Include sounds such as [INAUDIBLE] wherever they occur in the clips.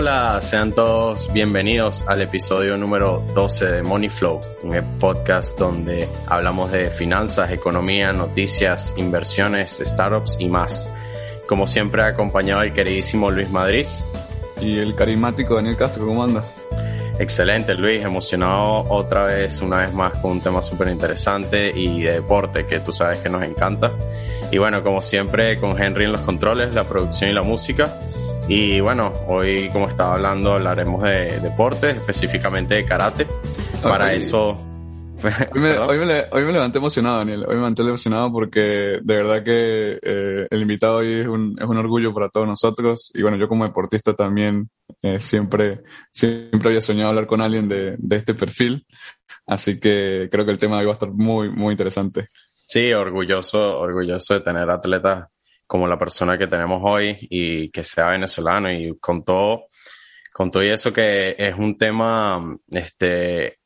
Hola, sean todos bienvenidos al episodio número 12 de Money Flow, un podcast donde hablamos de finanzas, economía, noticias, inversiones, startups y más. Como siempre, acompañado del queridísimo Luis Madrid. Y el carismático Daniel Castro, ¿cómo andas? Excelente, Luis. Emocionado otra vez, una vez más, con un tema súper interesante y de deporte que tú sabes que nos encanta. Y bueno, como siempre, con Henry en los controles, la producción y la música. Y bueno, hoy, como estaba hablando, hablaremos de deportes, específicamente de karate. Para eso. [LAUGHS] Hoy me, hoy, me, levanté emocionado, Daniel. Hoy me levanté emocionado porque de verdad que eh, el invitado hoy es un, es un orgullo para todos nosotros. Y bueno, yo como deportista también eh, siempre, siempre había soñado hablar con alguien de, de este perfil. Así que creo que el tema hoy va a estar muy, muy interesante. Sí, orgulloso, orgulloso de tener atletas como la persona que tenemos hoy y que sea venezolano y con todo, con todo y eso que es un tema, este,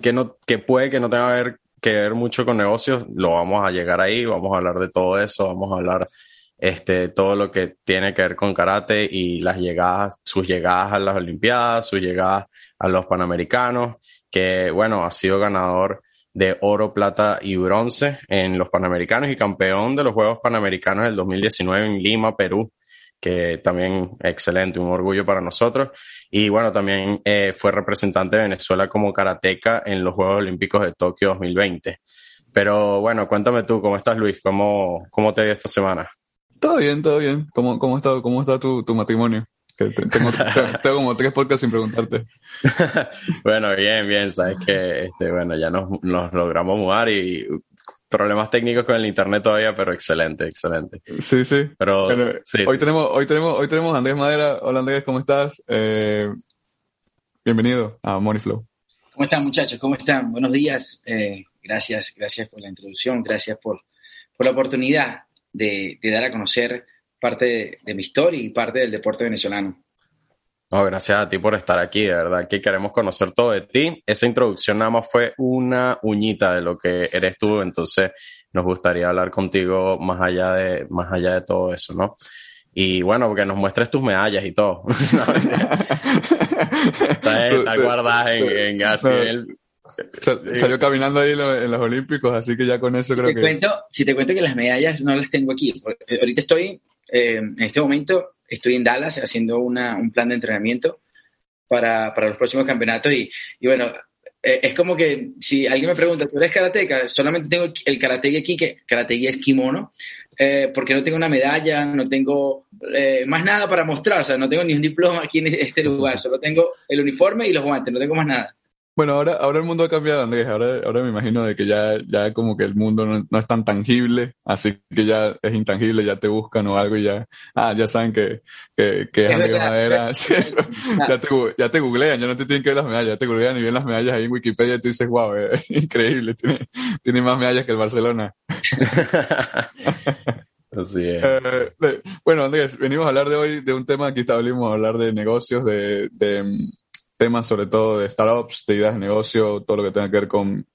que no, que puede que no tenga que ver mucho con negocios, lo vamos a llegar ahí, vamos a hablar de todo eso, vamos a hablar este, todo lo que tiene que ver con karate y las llegadas, sus llegadas a las Olimpiadas, sus llegadas a los Panamericanos, que bueno, ha sido ganador de oro, plata y bronce en los Panamericanos y campeón de los Juegos Panamericanos del 2019 en Lima, Perú, que también excelente, un orgullo para nosotros. Y bueno, también eh, fue representante de Venezuela como karateca en los Juegos Olímpicos de Tokio 2020. Pero bueno, cuéntame tú, ¿cómo estás Luis? ¿Cómo, cómo te ha ido esta semana? Todo bien, todo bien. ¿Cómo, cómo está, cómo está tu, tu matrimonio? Que tengo, [LAUGHS] tengo, como tres podcasts sin preguntarte. [LAUGHS] bueno, bien, bien. Sabes que, este, bueno, ya nos, nos logramos mudar y problemas técnicos con el internet todavía, pero excelente, excelente. Sí, sí. Pero hoy tenemos, hoy tenemos, hoy tenemos a Andrés Madera. Hola Andrés, ¿cómo estás? Eh, bienvenido a Moneyflow. ¿Cómo están muchachos? ¿Cómo están? Buenos días. Eh, gracias, gracias por la introducción, gracias por, por la oportunidad de, de dar a conocer parte de, mi historia y parte del deporte venezolano. No, gracias a ti por estar aquí, de verdad que queremos conocer todo de ti. Esa introducción nada más fue una uñita de lo que eres tú, entonces nos gustaría hablar contigo más allá de, más allá de todo eso, ¿no? Y bueno, porque nos muestres tus medallas y todo. [LAUGHS] [LAUGHS] Está guardada en, en Salió caminando ahí en los Olímpicos, así que ya con eso creo te que... Cuento, si te cuento que las medallas no las tengo aquí. Ahorita estoy eh, en este momento estoy en Dallas haciendo una, un plan de entrenamiento para, para los próximos campeonatos y, y bueno, eh, es como que si alguien me pregunta, ¿tú eres karateca? Solamente tengo el karate aquí, que karate es kimono, eh, porque no tengo una medalla, no tengo más nada para mostrar, o sea, no tengo ni un diploma aquí en este lugar, solo tengo el uniforme y los guantes, no tengo más nada. Bueno, ahora, ahora el mundo ha cambiado, Andrés. Ahora, ahora me imagino de que ya, ya como que el mundo no, es tan tangible, así que ya es intangible, ya te buscan o algo y ya, ah, ya saben que, que, que es Andrés Madera. [LAUGHS] ya, te, ya te googlean, ya no te tienen que ver las medallas, ya te googlean y ven las medallas ahí en Wikipedia y tú dices, wow, es [LAUGHS] increíble, tiene, tiene más medallas que el Barcelona. [LAUGHS] Así es. Eh, bueno, Andrés, venimos a hablar de hoy de un tema, aquí establecimos a hablar de negocios, de, de temas sobre todo de startups, de ideas de negocio, todo lo que tenga que ver con,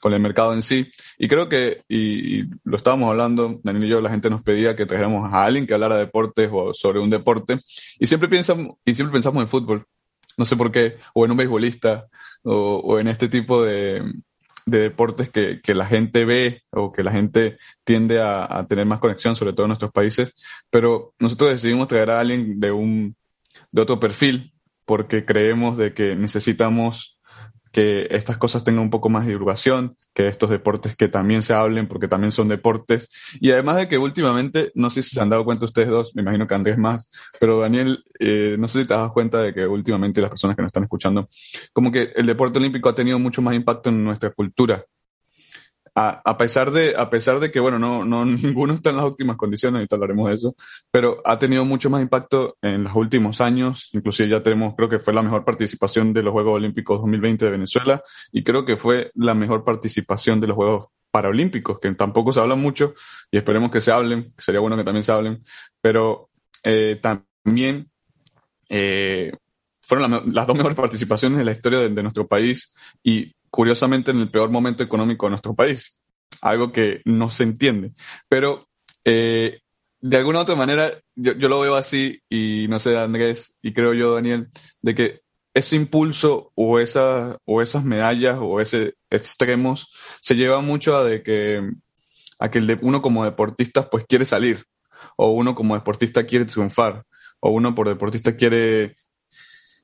con el mercado en sí. Y creo que, y, lo estábamos hablando, Daniel y yo, la gente nos pedía que trajéramos a alguien que hablara de deportes o sobre un deporte. Y siempre pensamos, y siempre pensamos en fútbol. No sé por qué, o en un beisbolista, o, o en este tipo de, de deportes que, que, la gente ve o que la gente tiende a, a, tener más conexión, sobre todo en nuestros países. Pero nosotros decidimos traer a alguien de un, de otro perfil, porque creemos de que necesitamos que estas cosas tengan un poco más de divulgación, que estos deportes que también se hablen, porque también son deportes. Y además de que últimamente, no sé si se han dado cuenta ustedes dos, me imagino que Andrés más, pero Daniel, eh, no sé si te das cuenta de que últimamente las personas que nos están escuchando, como que el deporte olímpico ha tenido mucho más impacto en nuestra cultura a, pesar de, a pesar de que, bueno, no, no, [LAUGHS] ninguno está en las óptimas condiciones, ahorita hablaremos de eso, pero ha tenido mucho más impacto en los últimos años, inclusive ya tenemos, creo que fue la mejor participación de los Juegos Olímpicos 2020 de Venezuela y creo que fue la mejor participación de los Juegos Paralímpicos, que tampoco se habla mucho y esperemos que se hablen, sería bueno que también se hablen, pero eh, también eh, fueron las dos mejores participaciones de la historia de, de nuestro país y curiosamente en el peor momento económico de nuestro país, algo que no se entiende. Pero eh, de alguna otra manera, yo, yo, lo veo así, y no sé, Andrés, y creo yo, Daniel, de que ese impulso o, o esas medallas o ese extremos se lleva mucho a de que, a que uno como deportista pues quiere salir, o uno como deportista quiere triunfar, o uno por deportista quiere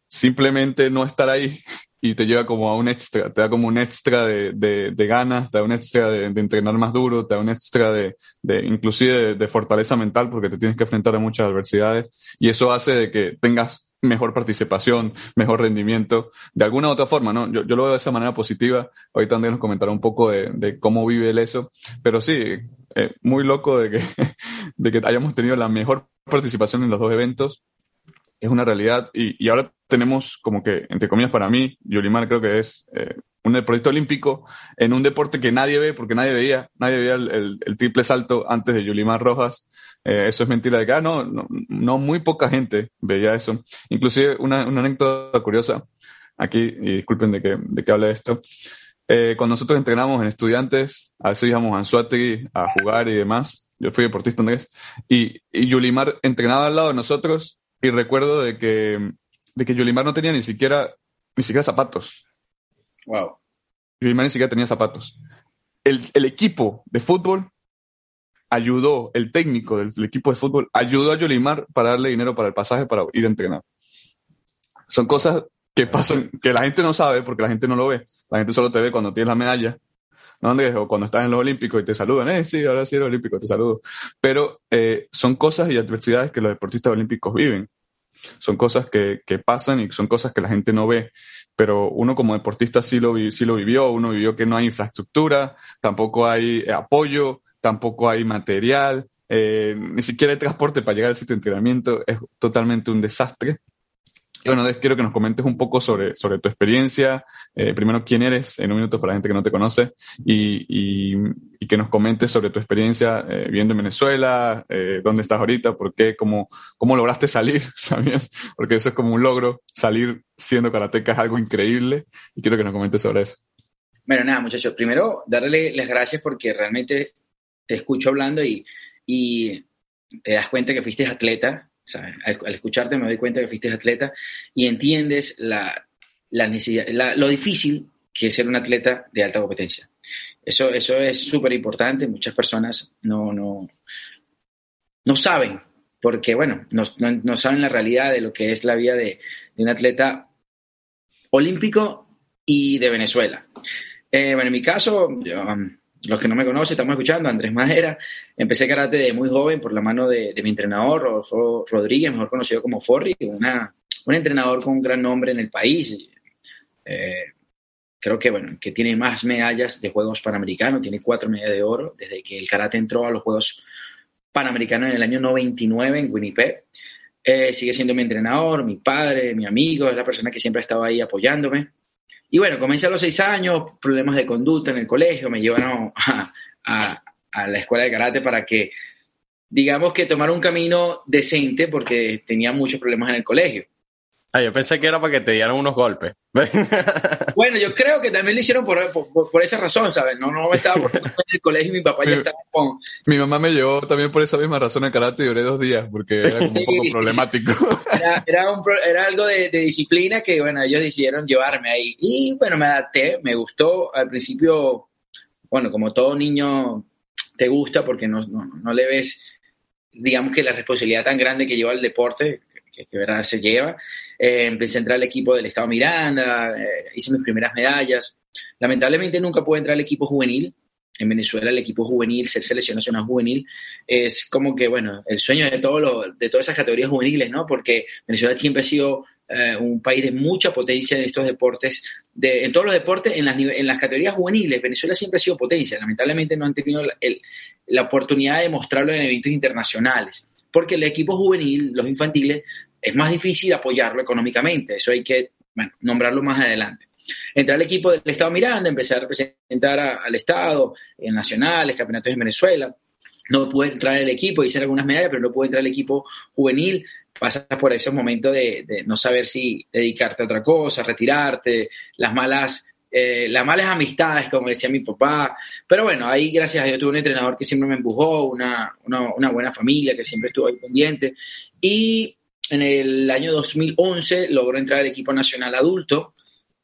simplemente no estar ahí y te lleva como a un extra, te da como un extra de, de, ganas, te da un extra de, entrenar más duro, te da un extra de, de inclusive de, fortaleza mental porque te tienes que enfrentar a muchas adversidades y eso hace de que tengas mejor participación, mejor rendimiento, de alguna u otra forma, ¿no? Yo, yo lo veo de esa manera positiva. Ahorita Andrés nos comentará un poco de, de cómo vive él eso, pero sí, eh, muy loco de que, [LAUGHS] de que hayamos tenido la mejor participación en los dos eventos es una realidad y, y, ahora tenemos como que, entre comillas, para mí, Yolimar creo que es eh, un deportista olímpico en un deporte que nadie ve porque nadie veía, nadie veía el, el, triple salto antes de Yolimar Rojas. Eh, eso es mentira de que, ah, no, no, no, muy poca gente veía eso. Inclusive una, una anécdota curiosa aquí, y disculpen de que, de que hable de esto. Eh, cuando nosotros entrenamos en estudiantes, a veces íbamos a Anzuategui a jugar y demás. Yo fui deportista Andrés. Y, y Yulimar entrenaba al lado de nosotros y recuerdo de que, de que Yulimar no tenía ni siquiera, ni siquiera zapatos. Wow. Yulimar ni siquiera tenía zapatos. El, el equipo de fútbol ayudó, el técnico del, equipo de fútbol ayudó a Yulimar para darle dinero para el pasaje para ir a entrenar. Son cosas que pasan, que la gente no sabe porque la gente no lo ve. La gente solo te ve cuando tienes la medalla ¿no, O cuando estás en los Olímpicos y te saludan, eh, sí, ahora sí eres olímpico, te saludo. Pero eh, son cosas y adversidades que los deportistas olímpicos viven. Son cosas que, que, pasan y son cosas que la gente no ve. Pero uno como deportista sí lo, sí lo vivió, uno vivió que no hay infraestructura, tampoco hay apoyo, tampoco hay material, eh, ni siquiera hay transporte para llegar al sitio de entrenamiento, es totalmente un desastre. Y bueno, quiero que nos comentes un poco sobre, sobre tu experiencia. Eh, primero, quién eres, en un minuto para la gente que no te conoce, y, y, que nos comentes sobre tu experiencia eh, viviendo en Venezuela, eh, dónde estás ahorita, por qué, cómo, cómo lograste salir [LAUGHS] también, porque eso es como un logro. Salir siendo karateca es algo increíble, y quiero que nos comentes sobre eso. Bueno, nada, muchachos, primero darle las gracias porque realmente te escucho hablando y, y te das cuenta que fuiste atleta al, escucharte me doy cuenta que fuiste atleta y entiendes la, la necesidad, lo difícil que es ser un atleta de alta competencia. Eso, eso es súper importante. Muchas personas no, no, no saben, porque, bueno, no, no, saben la realidad de lo que es la vida de, de un atleta olímpico y de Venezuela. Eh, bueno, en mi caso, yo, um, los que no me conocen, estamos escuchando, Andrés Madera. Empecé karate de muy joven por la mano de, mi entrenador, Rodolfo Rodríguez, mejor conocido como Forri, un entrenador con un gran nombre en el país. Eh, creo que, bueno, que tiene más medallas de Juegos Panamericanos, tiene cuatro medallas de oro desde que el karate entró a los Juegos Panamericanos en el año 99 en Winnipeg. Eh, sigue siendo mi entrenador, mi padre, mi amigo, es la persona que siempre ha estado ahí apoyándome. Y bueno, comencé a los seis años, problemas de conducta en el colegio, me llevaron a, la escuela de karate para que, digamos que tomara un camino decente porque tenía muchos problemas en el colegio. Ah, yo pensé que era para que te dieran unos golpes. [LAUGHS] bueno, yo creo que también lo hicieron por, por, esa razón, ¿sabes? No, no me estaba por en el colegio y mi papá ya estaba con... Mi mamá me llevó también por esa misma razón a karate y duré dos días porque era como un poco problemático. [LAUGHS] Era, era, un, era algo de, de, disciplina que, bueno, ellos decidieron llevarme ahí. Y, bueno, me adapté, me gustó. Al principio, bueno, como todo niño, te gusta porque no, no, no le ves, digamos que la responsabilidad tan grande que lleva el deporte, que, que verdad se lleva. Eh, empecé a entrar al equipo del Estado Miranda, eh, hice mis primeras medallas. Lamentablemente nunca pude entrar al equipo juvenil. En Venezuela el equipo juvenil, ser selección nacional juvenil, es como que, bueno, el sueño de, todo lo, de todas esas categorías juveniles, ¿no? Porque Venezuela siempre ha sido eh, un país de mucha potencia en estos deportes, de, en todos los deportes, en las, en las categorías juveniles, Venezuela siempre ha sido potencia. Lamentablemente no han tenido la oportunidad de mostrarlo en eventos internacionales porque el equipo juvenil, los infantiles, es más difícil apoyarlo económicamente. Eso hay que nombrarlo más adelante. Entré al equipo del Estado Miranda, empecé a representar al Estado en nacionales, campeonatos en Venezuela. No pude entrar al equipo, hice algunas medallas, pero no pude entrar al equipo juvenil. Pasas por esos momentos de, no saber si dedicarte a otra cosa, retirarte, las malas eh, las malas amistades, como decía mi papá. Pero bueno, ahí gracias a Dios tuve un entrenador que siempre me empujó, una, una, buena familia que siempre estuvo ahí pendiente. Y en el año 2011 logró entrar al equipo nacional adulto.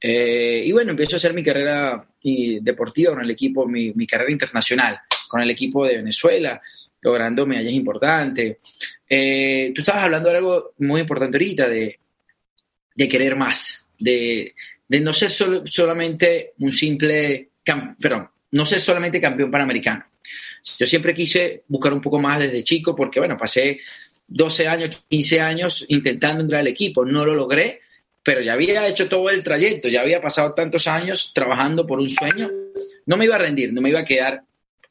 Eh, y bueno, empiezo a hacer mi carrera deportiva con el equipo, mi, mi, carrera internacional, con el equipo de Venezuela, logrando medallas importantes. Eh, tú estabas hablando de algo muy importante ahorita, de, de querer más, de, de no ser solamente un simple, perdón, no ser solamente campeón panamericano. Yo siempre quise buscar un poco más desde chico porque, bueno, pasé 12 años, 15 años intentando entrar al equipo, no lo logré, pero ya había hecho todo el trayecto, ya había pasado tantos años trabajando por un sueño, no me iba a rendir, no me iba a quedar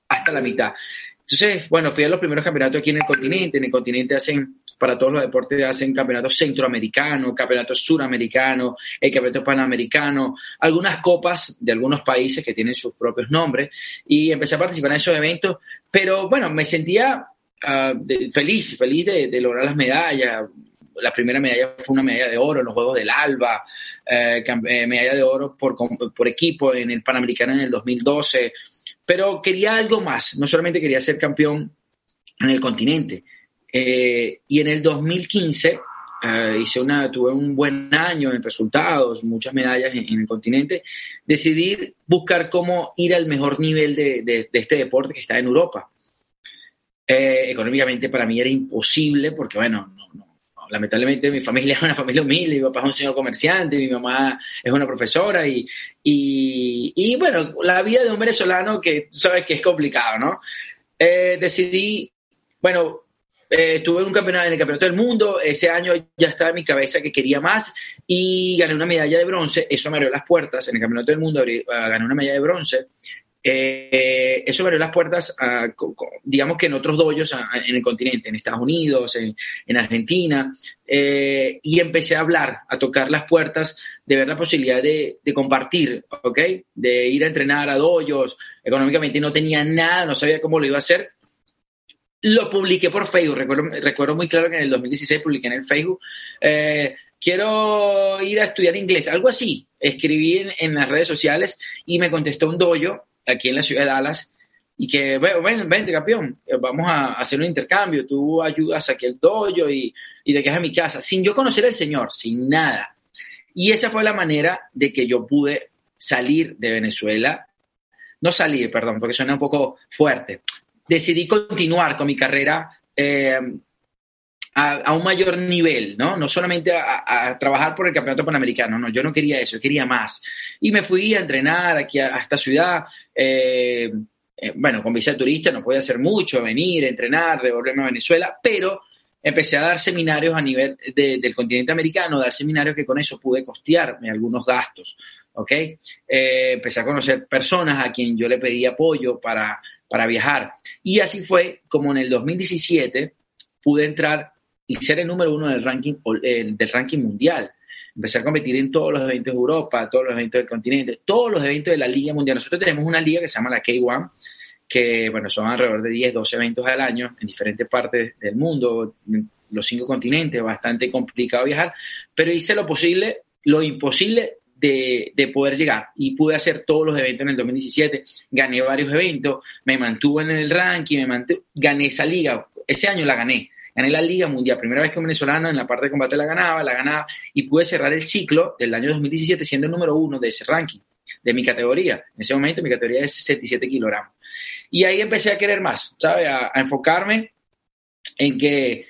hasta la mitad. Entonces, bueno, fui a los primeros campeonatos aquí en el continente, en el continente hacen para todos los deportes hacen campeonatos centroamericanos, campeonatos suramericanos, el campeonato panamericano, algunas copas de algunos países que tienen sus propios nombres. Y empecé a participar en esos eventos, pero bueno, me sentía ah, feliz, feliz de, lograr las medallas. La primera medalla fue una medalla de oro en los Juegos del Alba, eh, eh, medalla de oro por, equipo en el Panamericano en el 2012, pero quería algo más, no solamente quería ser campeón en el continente, eh, y en el 2015 eh, hice una, tuve un buen año en resultados, muchas medallas en, el continente. Decidí buscar cómo ir al mejor nivel de, este deporte que está en Europa. Eh, económicamente para mí era imposible porque, bueno, lamentablemente mi familia es una familia humilde, mi papá es un señor comerciante, mi mamá es una profesora y, y, y bueno, la vida de un venezolano que sabes que es complicado, ¿no? decidí, bueno, eh, estuve en un campeonato, en el campeonato del mundo, ese año ya estaba en mi cabeza que quería más y gané una medalla de bronce, eso me abrió las puertas, en el campeonato del mundo ah, gané una medalla de bronce, eh, eso abrió las puertas, digamos que en otros doyos en el continente, en Estados Unidos, en, Argentina, eh, y empecé a hablar, a tocar las puertas, de ver la posibilidad de, de, compartir, ¿ok? De ir a entrenar a doyos, económicamente no tenía nada, no sabía cómo lo iba a hacer, lo publiqué por Facebook. Recuerdo, muy claro que en el 2016 publiqué en el Facebook. Eh, quiero ir a estudiar inglés, algo así. Escribí en, las redes sociales y me contestó un doyo aquí en la ciudad de Dallas y que, ven, vente campeón, vamos a hacer un intercambio, tú ayudas aquí el doyo y, y te quedas a mi casa, sin yo conocer al Señor, sin nada. Y esa fue la manera de que yo pude salir de Venezuela, no salir, perdón, porque suena un poco fuerte, decidí continuar con mi carrera eh, a, un mayor nivel, ¿no? No solamente a, trabajar por el campeonato panamericano, no, yo no quería eso, quería más. Y me fui a entrenar aquí a, esta ciudad. Eh, eh, bueno, con visa de turista no podía hacer mucho, venir, entrenar, devolverme a Venezuela, pero empecé a dar seminarios a nivel del continente americano, dar seminarios que con eso pude costearme algunos gastos, ¿ok? empecé a conocer personas a quien yo le pedí apoyo para para viajar. Y así fue como en el 2017 pude entrar y ser el número uno del ranking, del ranking mundial. Empecé a competir en todos los eventos de Europa, todos los eventos del continente, todos los eventos de la Liga Mundial. Nosotros tenemos una liga que se llama la K1, que bueno, son alrededor de 10, 12 eventos al año en diferentes partes del mundo, los cinco continentes, bastante complicado viajar, pero hice lo posible, lo imposible de, poder llegar y pude hacer todos los eventos en el 2017, gané varios eventos, me mantuve en el ranking, me mantuve, gané esa liga, ese año la gané, gané la Liga Mundial, primera vez que un venezolano en la parte de combate la ganaba, la ganaba y pude cerrar el ciclo del año 2017 siendo el número uno de ese ranking, de mi categoría. En ese momento mi categoría es 67 kilogramos. Y ahí empecé a querer más, ¿sabes? a enfocarme en que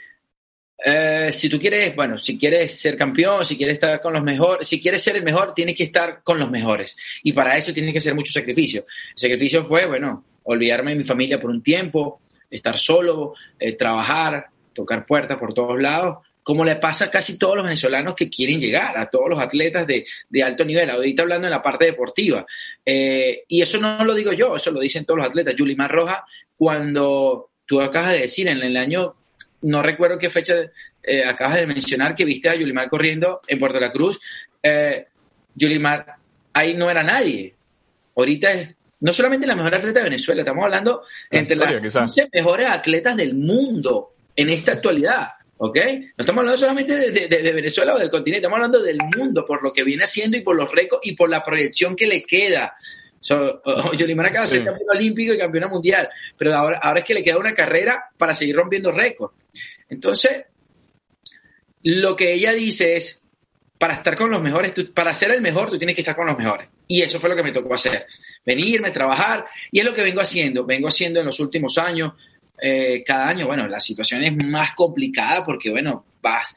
eh, si tú quieres, bueno, si quieres ser campeón, si quieres estar con los mejores, si quieres ser el mejor, tienes que estar con los mejores. Y para eso tienes que hacer mucho sacrificio. El sacrificio fue, bueno, olvidarme de mi familia por un tiempo, estar solo, eh, trabajar, tocar puertas por todos lados, como le pasa a casi todos los venezolanos que quieren llegar, a todos los atletas de, de alto nivel. Ahorita hablando en la parte deportiva. Eh, y eso no lo digo yo, eso lo dicen todos los atletas. Yulimar Roja, cuando tú acabas de decir, en el año no recuerdo qué fecha eh, acabas de mencionar que viste a Yulimar corriendo en Puerto La Cruz. Eh, Yulimar, ahí no era nadie. Ahorita es no solamente la mejor atleta de Venezuela, estamos hablando entre las mejores atletas del mundo en esta actualidad. ¿ok? No estamos hablando solamente de, Venezuela o del continente, estamos hablando del mundo, por lo que viene haciendo y por los récords y por la proyección que le queda. So, Yolimar acaba de ser campeón olímpico y campeona mundial, pero ahora, ahora es que le queda una carrera para seguir rompiendo récords. Entonces, lo que ella dice es, para estar con los mejores, para ser el mejor, tú tienes que estar con los mejores. Y eso fue lo que me tocó hacer. Venirme, trabajar, y es lo que vengo haciendo. Vengo haciendo en los últimos años, eh, cada año, bueno, la situación es más complicada porque, bueno, vas,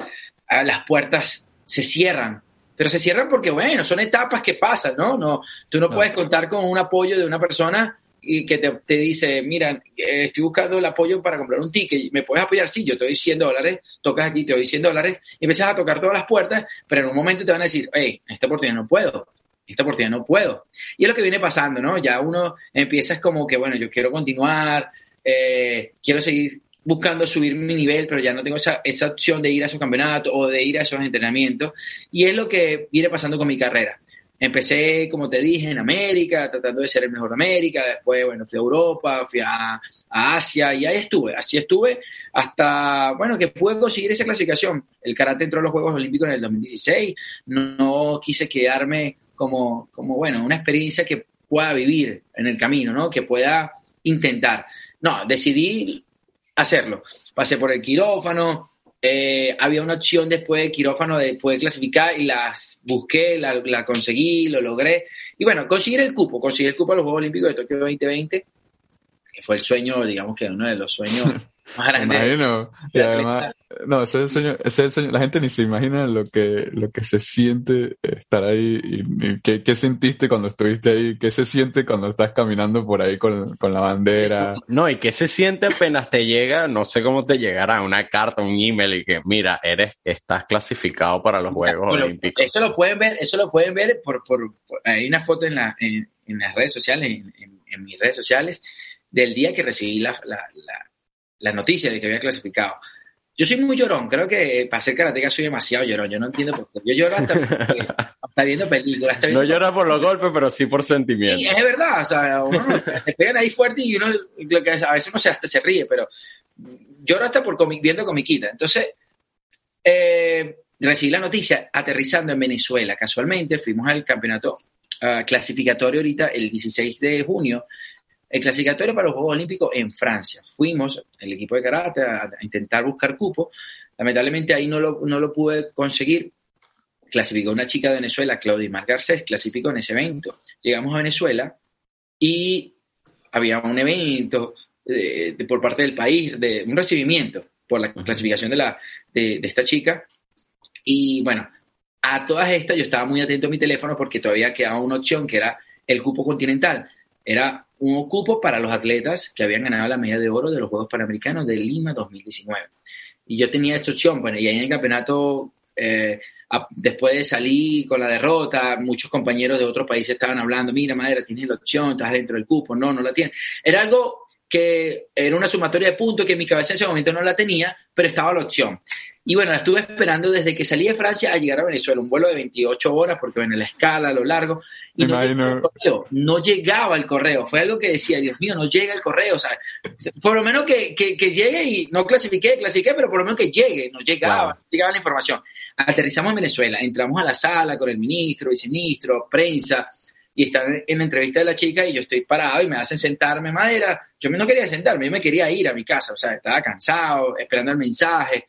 a las puertas se cierran, pero se cierran porque, bueno, son etapas que pasan, ¿no? no tú no, puedes contar con un apoyo de una persona y que te, dice, mira, eh, estoy buscando el apoyo para comprar un ticket, ¿me puedes apoyar? Sí, yo te doy 100 dólares, tocas aquí, te doy 100 dólares, y empiezas a tocar todas las puertas, pero en un momento te van a decir, hey, esta oportunidad no puedo, esta oportunidad no puedo. Y es lo que viene pasando, ¿no? Ya uno empieza es como que, bueno, yo quiero continuar, eh, quiero seguir buscando subir mi nivel, pero ya no tengo esa, esa opción de ir a esos campeonatos o de ir a esos entrenamientos. Y es lo que viene pasando con mi carrera. Empecé, como te dije, en América, tratando de ser el mejor de América. Después, bueno, fui a Europa, fui a, Asia y ahí estuve. Así estuve hasta, bueno, que pude conseguir esa clasificación. El karate entró a los Juegos Olímpicos en el 2016. No, no quise quedarme como, como, bueno, una experiencia que pueda vivir en el camino, ¿no? Que pueda intentar. No, decidí hacerlo. Pasé por el quirófano, eh, había una opción después de quirófano de poder clasificar y las busqué, la, conseguí, lo logré. Y bueno, conseguir el cupo, conseguir el cupo a los Juegos Olímpicos de Tokio 2020, que fue el sueño, digamos que uno de los sueños [LAUGHS] más grandes. Imagino. [LAUGHS] Y además, no, ese es el sueño, ese es el sueño. La gente ni se imagina lo que, lo que se siente estar ahí y, qué, qué, sentiste cuando estuviste ahí, qué se siente cuando estás caminando por ahí con, con, la bandera. No, y qué se siente apenas te llega, no sé cómo te llegará una carta, un email y que, mira, eres, estás clasificado para los Juegos Olímpicos. Eso lo pueden ver, eso lo pueden ver por, por, hay una foto en, la, en, en las redes sociales, en, en, mis redes sociales, del día que recibí la, la, la, la noticia de que había clasificado yo soy muy llorón, creo que para ser karateca soy demasiado llorón, yo no entiendo por qué. Yo lloro hasta, viendo películas. no llora por los golpes, pero sí por sentimientos. Sí, es verdad, o sea, uno [LAUGHS] te pegan ahí fuerte y uno, lo que a veces uno se, hasta se ríe, pero lloro hasta por viendo comiquita. Entonces, eh, recibí la noticia aterrizando en Venezuela. Casualmente fuimos al campeonato ah, clasificatorio ahorita el 16 de junio el clasificatorio para los Juegos Olímpicos en Francia. Fuimos, el equipo de karate, a, intentar buscar cupo. Lamentablemente ahí no lo, no lo pude conseguir. Clasificó una chica de Venezuela, Claudia Mar Garcés, clasificó en ese evento. Llegamos a Venezuela y había un evento de, por parte del país, de un recibimiento por la clasificación de, la, de, de esta chica. Y bueno, a todas estas yo estaba muy atento a mi teléfono porque todavía quedaba una opción que era el cupo continental. Era un cupo para los atletas que habían ganado la medalla de oro de los Juegos Panamericanos de Lima 2019. Y yo tenía esta opción, bueno, y ahí en el campeonato, eh, después de salir con la derrota, muchos compañeros de otros países estaban hablando, mira, Madera, tienes la opción, estás dentro del cupo, no, no la tienes. Era algo que era una sumatoria de puntos que en mi cabeza en ese momento no la tenía, pero estaba la opción. Y bueno, la estuve esperando desde que salí de Francia a llegar a Venezuela, un vuelo de 28 horas, porque bueno, la escala, a lo largo, y no, llegaba el correo, no llegaba el correo. Fue algo que decía, Dios mío, no llega el correo. O sea, por lo menos que, que, llegue y no clasifiqué, clasifiqué, pero por lo menos que llegue, no llegaba, llegaba la información. Aterrizamos en Venezuela, entramos a la sala con el ministro, viceministro, prensa, y están en la entrevista de la chica y yo estoy parado y me hacen sentarme madera. Yo no quería sentarme, yo me quería ir a mi casa, o sea, estaba cansado, esperando el mensaje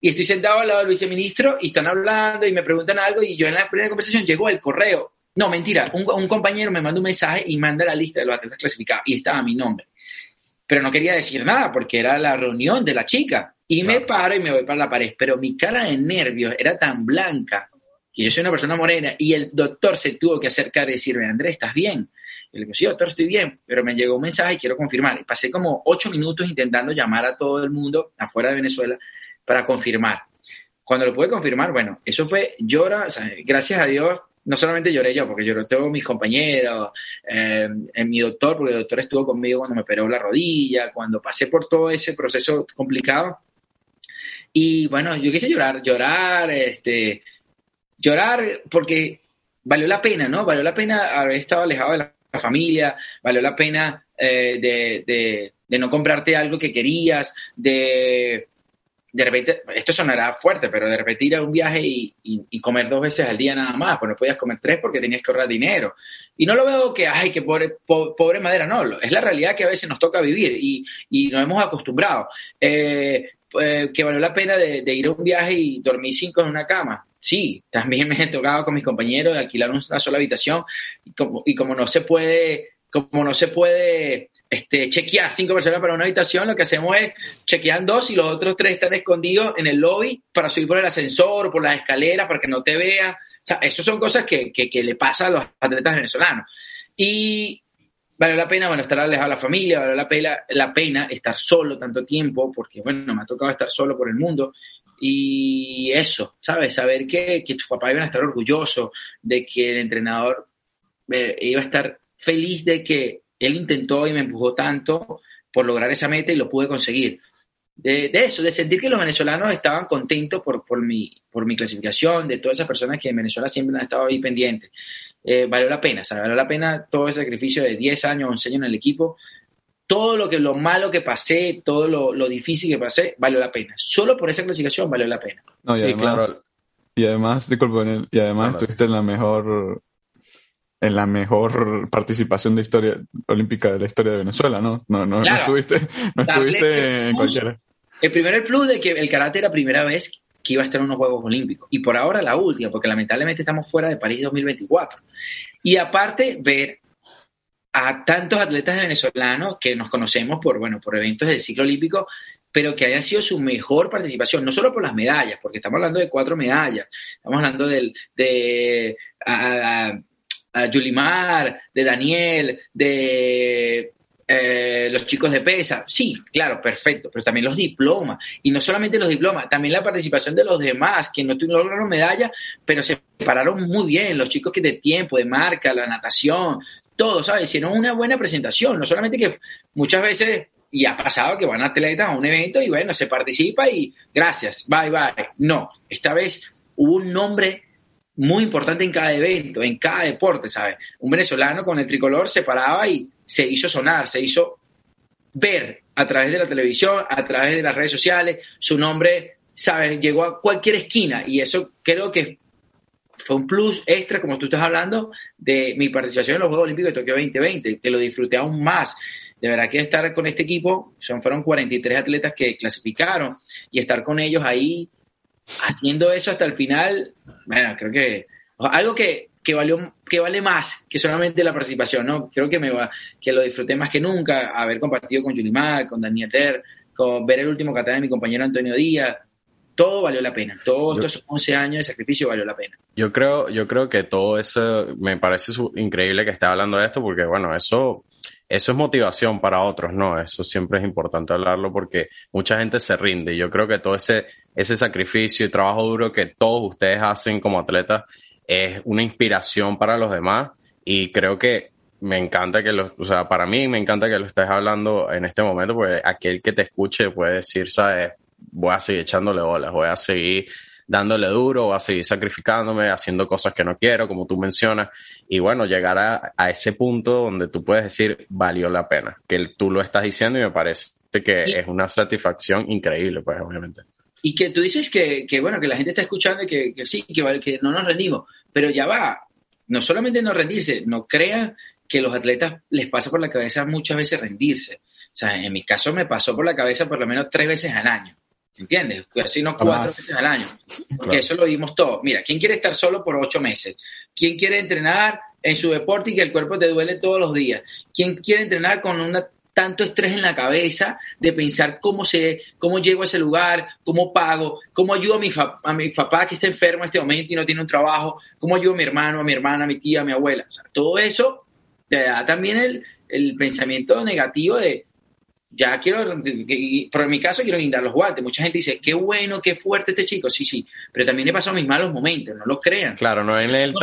y estoy sentado al lado del viceministro y están hablando y me preguntan algo y yo en la primera conversación llegó el correo. No, mentira, un, compañero me manda un mensaje y manda la lista de los atletas clasificados y estaba mi nombre. Pero no quería decir nada porque era la reunión de la chica. Y me paro y me voy para la pared. Pero mi cara de nervios era tan blanca que yo soy una persona morena y el doctor se tuvo que acercar y decirme, Andrés, ¿estás bien? Y le digo, sí, doctor, estoy bien, pero me llegó un mensaje y quiero confirmar. Y pasé como ocho minutos intentando llamar a todo el mundo afuera de Venezuela para confirmar. Cuando lo pude confirmar, bueno, eso fue, llora, gracias a Dios, no solamente lloré yo, porque lloró todos mis compañeros, eh, en mi doctor, porque el doctor estuvo conmigo cuando me operó la rodilla, cuando pasé por todo ese proceso complicado. Y bueno, yo quise llorar, llorar, este, llorar porque valió la pena, ¿no? Valió la pena haber estado alejado de la familia, valió la pena eh, de, de no comprarte algo que querías, de de repente, esto sonará fuerte, pero de repente ir a un viaje y, comer dos veces al día nada más, pues no podías comer tres porque tenías que ahorrar dinero. Y no lo veo que, ay, que pobre, pobre madera, no, es la realidad que a veces nos toca vivir y, y nos hemos acostumbrado. Eh, eh, que valió la pena de, ir a un viaje y dormir cinco en una cama. Sí, también me he tocado con mis compañeros de alquilar una sola habitación y como, y como no se puede, como no se puede este, chequear cinco personas para una habitación, lo que hacemos es chequear dos y los otros tres están escondidos en el lobby para subir por el ascensor por las escaleras para que no te vean. O sea, eso son cosas que, que, le pasa a los atletas venezolanos. Y vale la pena, bueno, estar alejado de la familia, vale la pena, la pena estar solo tanto tiempo, porque, bueno, me ha tocado estar solo por el mundo. Y eso, ¿sabes? Saber que, que tus papás iban a estar orgullosos de que el entrenador eh, iba a estar feliz de que él intentó y me empujó tanto por lograr esa meta y lo pude conseguir. De, eso, de sentir que los venezolanos estaban contentos por, por, mi, por mi clasificación, de todas esas personas que en Venezuela siempre han estado ahí pendientes. Eh, valió la pena, ¿sabes? Valió la pena todo ese sacrificio de 10 años, 11 años en el equipo. Todo lo que lo malo que pasé, todo lo, lo difícil que pasé, valió la pena. Solo por esa clasificación valió la pena. No, y además, Y además, disculpe, y además estuviste en la mejor en la mejor participación de historia olímpica de la historia de Venezuela, ¿no? No, no, estuviste, no estuviste en cualquiera. El primer plus de que el karate era la primera vez que iba a estar en unos Juegos Olímpicos. Y por ahora la última, porque lamentablemente estamos fuera de París 2024. Y aparte, ver a tantos atletas venezolanos que nos conocemos por, bueno, por eventos del ciclo olímpico, pero que haya sido su mejor participación, no solo por las medallas, porque estamos hablando de cuatro medallas, estamos hablando del, de a Yulimar, de Daniel, de eh, los chicos de PESA. Sí, claro, perfecto, pero también los diplomas. Y no solamente los diplomas, también la participación de los demás, que no lograron medalla, pero se pararon muy bien. Los chicos que de tiempo, de marca, la natación, todo, ¿sabes? Hicieron una buena presentación. No solamente que muchas veces, y ha pasado que van atletas a un evento y bueno, se participa y gracias, bye, bye. No, esta vez hubo un nombre muy importante en cada evento, en cada deporte, ¿sabes? Un venezolano con el tricolor se paraba y se hizo sonar, se hizo ver a través de la televisión, a través de las redes sociales, su nombre, ¿sabes? Llegó a cualquier esquina y eso creo que fue un plus extra, como tú estás hablando, de mi participación en los Juegos Olímpicos de Tokio 2020, que lo disfruté aún más. De verdad que estar con este equipo, son, fueron 43 atletas que clasificaron y estar con ellos ahí haciendo eso hasta el final, bueno, creo que algo que, que, valió, que vale más que solamente la participación, ¿no? Creo que, me va, que lo disfruté más que nunca, haber compartido con Yulimar, con Daniel Ter, con ver el último catán de mi compañero Antonio Díaz, todo valió la pena. Todos estos 11 años de sacrificio valió la pena. Yo creo, yo creo que todo eso, me parece increíble que esté hablando de esto, porque bueno, eso eso es motivación para otros, ¿no? Eso siempre es importante hablarlo porque mucha gente se rinde. Yo creo que todo ese, ese sacrificio y trabajo duro que todos ustedes hacen como atletas es una inspiración para los demás y creo que me encanta que lo, o sea, para mí me encanta que lo estés hablando en este momento porque aquel que te escuche puede decir, sabes, voy a seguir echándole bolas, voy a seguir dándole duro, a seguir sacrificándome, haciendo cosas que no quiero, como tú mencionas, y bueno, llegar a, a ese punto donde tú puedes decir, valió la pena, que tú lo estás diciendo y me parece que es una satisfacción increíble, pues obviamente. Y que tú dices que, que bueno, que la gente está escuchando y que, que sí, que, que no nos rendimos, pero ya va, no solamente no rendirse, no crean que los atletas les pasa por la cabeza muchas veces rendirse. O sea, en mi caso me pasó por la cabeza por lo menos tres veces al año. ¿Entiendes? Así no cuatro veces al año. Porque eso lo vimos todo. Mira, ¿quién quiere estar solo por ocho meses? ¿Quién quiere entrenar en su deporte y que el cuerpo te duele todos los días? ¿Quién quiere entrenar con una, tanto estrés en la cabeza de pensar cómo, se, cómo llego a ese lugar, cómo pago, cómo ayudo a mi, a mi papá que está enfermo en este momento y no tiene un trabajo, cómo ayudo a mi hermano, a mi hermana, a mi tía, a mi abuela? O sea, todo eso te da también el, el pensamiento negativo de ya quiero, pero en mi caso quiero guindar los guantes. Mucha gente dice, qué bueno, qué fuerte este chico. Sí, sí, pero también he pasado mis malos momentos, no lo crean. Claro, no en el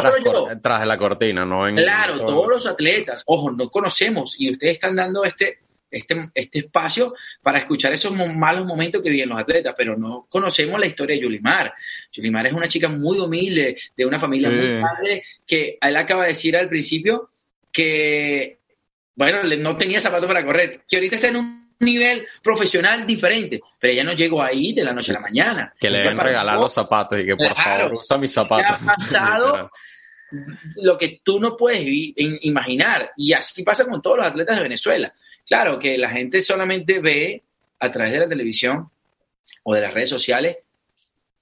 tras, de la cortina, no en Claro, todos los atletas, ojo, no conocemos y ustedes están dando este, este, este espacio para escuchar esos malos momentos que viven los atletas, pero no conocemos la historia de Yulimar. Yulimar es una chica muy humilde, de una familia muy padre, que él acaba de decir al principio que, bueno, no tenía zapatos para correr, que ahorita está en un nivel profesional diferente, pero ella no llegó ahí de la noche a la mañana. Que le deben regalar los zapatos y que por favor usa mis zapatos. Ha pasado [LAUGHS] lo que tú no puedes imaginar. Y así pasa con todos los atletas de Venezuela. Claro que la gente solamente ve a través de la televisión o de las redes sociales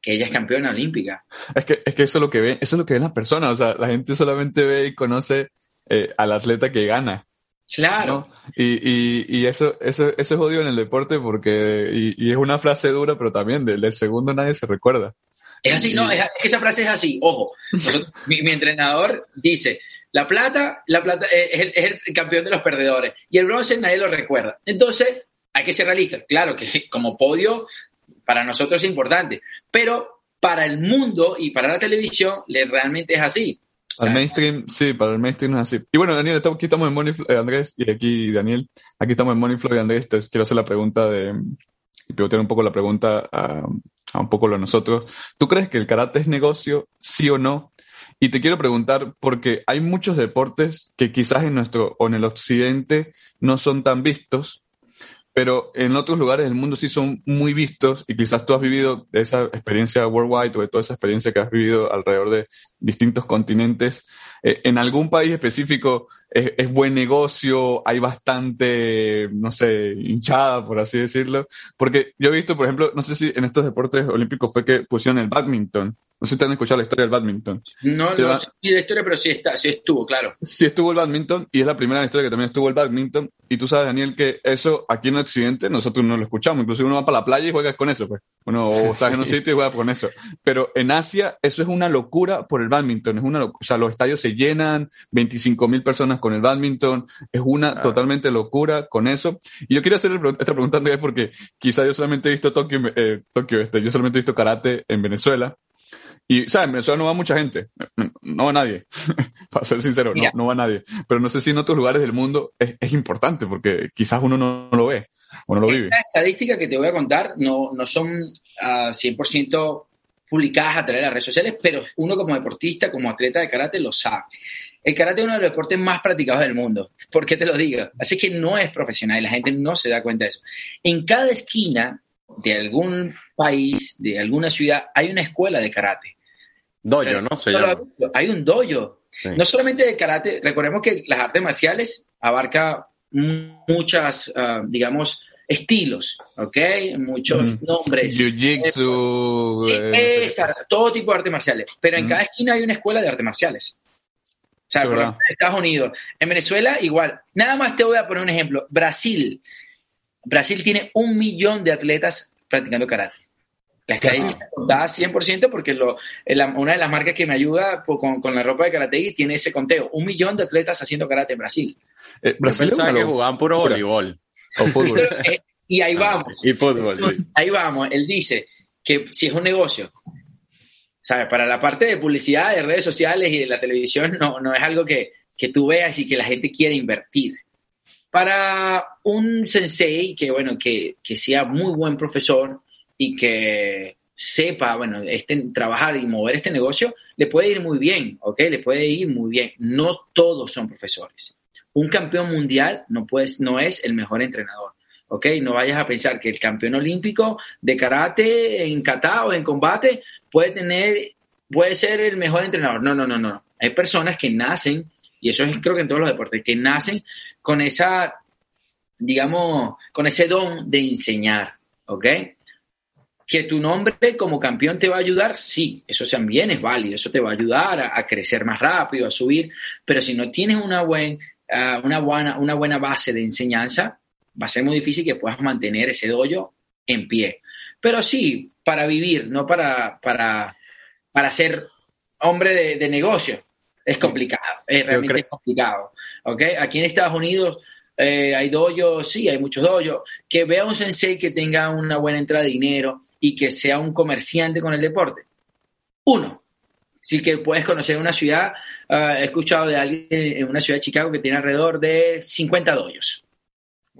que ella es campeona olímpica. Es que, es que eso es lo que ve, eso es lo que ven las personas. O sea, la gente solamente ve y conoce eh, al atleta que gana. Claro. Y, y, y, eso, eso, eso es odio en el deporte porque, y, y es una frase dura, pero también del, segundo nadie se recuerda. Es así, no, es, esa frase es así, ojo. [LAUGHS] mi, mi, entrenador dice, la plata, la plata eh, es el, es el, campeón de los perdedores y el bronce nadie lo recuerda. Entonces, hay que ser realista. Claro que [LAUGHS] como podio para nosotros es importante, pero para el mundo y para la televisión le, realmente es así. Al mainstream, sí, para el mainstream es así. Y bueno, Daniel, aquí estamos en Money eh, Andrés, y aquí Daniel, aquí estamos en Money Flow y Andrés, te quiero hacer la pregunta de, y pivotear un poco la pregunta a, a, un poco lo de nosotros. ¿Tú crees que el karate es negocio, sí o no? Y te quiero preguntar, porque hay muchos deportes que quizás en nuestro, o en el occidente, no son tan vistos, pero en otros lugares del mundo sí son muy vistos y quizás tú has vivido esa experiencia worldwide o de toda esa experiencia que has vivido alrededor de distintos continentes. Eh, en algún país específico es, es, buen negocio, hay bastante, no sé, hinchada, por así decirlo. Porque yo he visto, por ejemplo, no sé si en estos deportes olímpicos fue que pusieron el badminton. No sé si te han escuchado la historia del badminton. No, no sé la historia, pero sí, está, sí estuvo, claro. Sí estuvo el badminton y es la primera historia que también estuvo el badminton. Y tú sabes, Daniel, que eso aquí en Occidente nosotros no lo escuchamos. Incluso uno va para la playa y juegas con eso, pues. Uno [LAUGHS] o estás en un sitio y juegas con eso. Pero en Asia eso es una locura por el badminton. Es una O sea, los estadios se llenan, 25 mil personas con el badminton. Es una totalmente locura con eso. Y yo quería hacer esta pregunta Andrés porque quizá yo solamente he visto Tokio, eh, Tokio este, yo solamente he visto karate en Venezuela. Y, ¿sabes? En Venezuela no va mucha gente. No va nadie. [LAUGHS] Para ser sincero, no, no, va nadie. Pero no sé si en otros lugares del mundo es, es importante porque quizás uno no, no, lo ve o no lo vive. Esta estadística que te voy a contar no, no son uh, 100% publicadas a través de las redes sociales, pero uno como deportista, como atleta de karate, lo sabe. El karate es uno de los deportes más practicados del mundo. ¿Por qué te lo digo? Así que no es profesional y la gente no se da cuenta de eso. En cada esquina de algún país, de alguna ciudad, hay una escuela de karate. Dojo, ¿no? Se llama. Hay un dojo. Sí. No solamente de karate, recordemos que las artes marciales abarca muchas, uh, digamos, estilos, ¿ok? Muchos mm. nombres. Jiu-jitsu. Eh, eh, todo tipo de artes marciales. Pero en mm. cada esquina hay una escuela de artes marciales. O sea, por ejemplo, en Estados Unidos. En Venezuela, igual. Nada más te voy a poner un ejemplo. Brasil. Brasil tiene un millón de atletas practicando karate. La estadística da 100% porque lo, la, una de las marcas que me ayuda pues, con, con, la ropa de karate tiene ese conteo. Un millón de atletas haciendo karate en Brasil. Eh, Brasil pensaba que jugaban puro voleibol. O [LAUGHS] fútbol. eh, y ahí vamos. y fútbol. Ahí vamos. Él dice que si es un negocio, ¿sabes? Para la parte de publicidad, de redes sociales y de la televisión, no, no es algo que, que tú veas y que la gente quiere invertir. Para un sensei que, bueno, que, que sea muy buen profesor, y que sepa, bueno, este, trabajar y mover este negocio, le puede ir muy bien, ¿ok? Le puede ir muy bien. No todos son profesores. Un campeón mundial no, puedes, no es el mejor entrenador, ¿ok? No vayas a pensar que el campeón olímpico de karate en kata o en combate puede tener, puede ser el mejor entrenador. No, no, no, no. Hay personas que nacen, y eso es creo que en todos los deportes, que nacen con esa, digamos, con ese don de enseñar, ¿ok? que tu nombre como campeón te va a ayudar, sí, eso también es válido, eso te va a ayudar a, crecer más rápido, a subir, pero si no tienes una, uh, una, buena, una buena base de enseñanza, va a ser muy difícil que puedas mantener ese dojo en pie. Pero sí, para vivir, no para, para, para ser hombre de, de negocio, es complicado, es realmente complicado. ¿okay? Aquí en Estados Unidos eh, hay dojos, sí, hay muchos dojos, que vea un sensei que tenga una buena entrada de dinero, y que sea un comerciante con el deporte. Uno, sí que puedes conocer una ciudad, uh, he escuchado de alguien en una ciudad de Chicago que tiene alrededor de 50 doyos.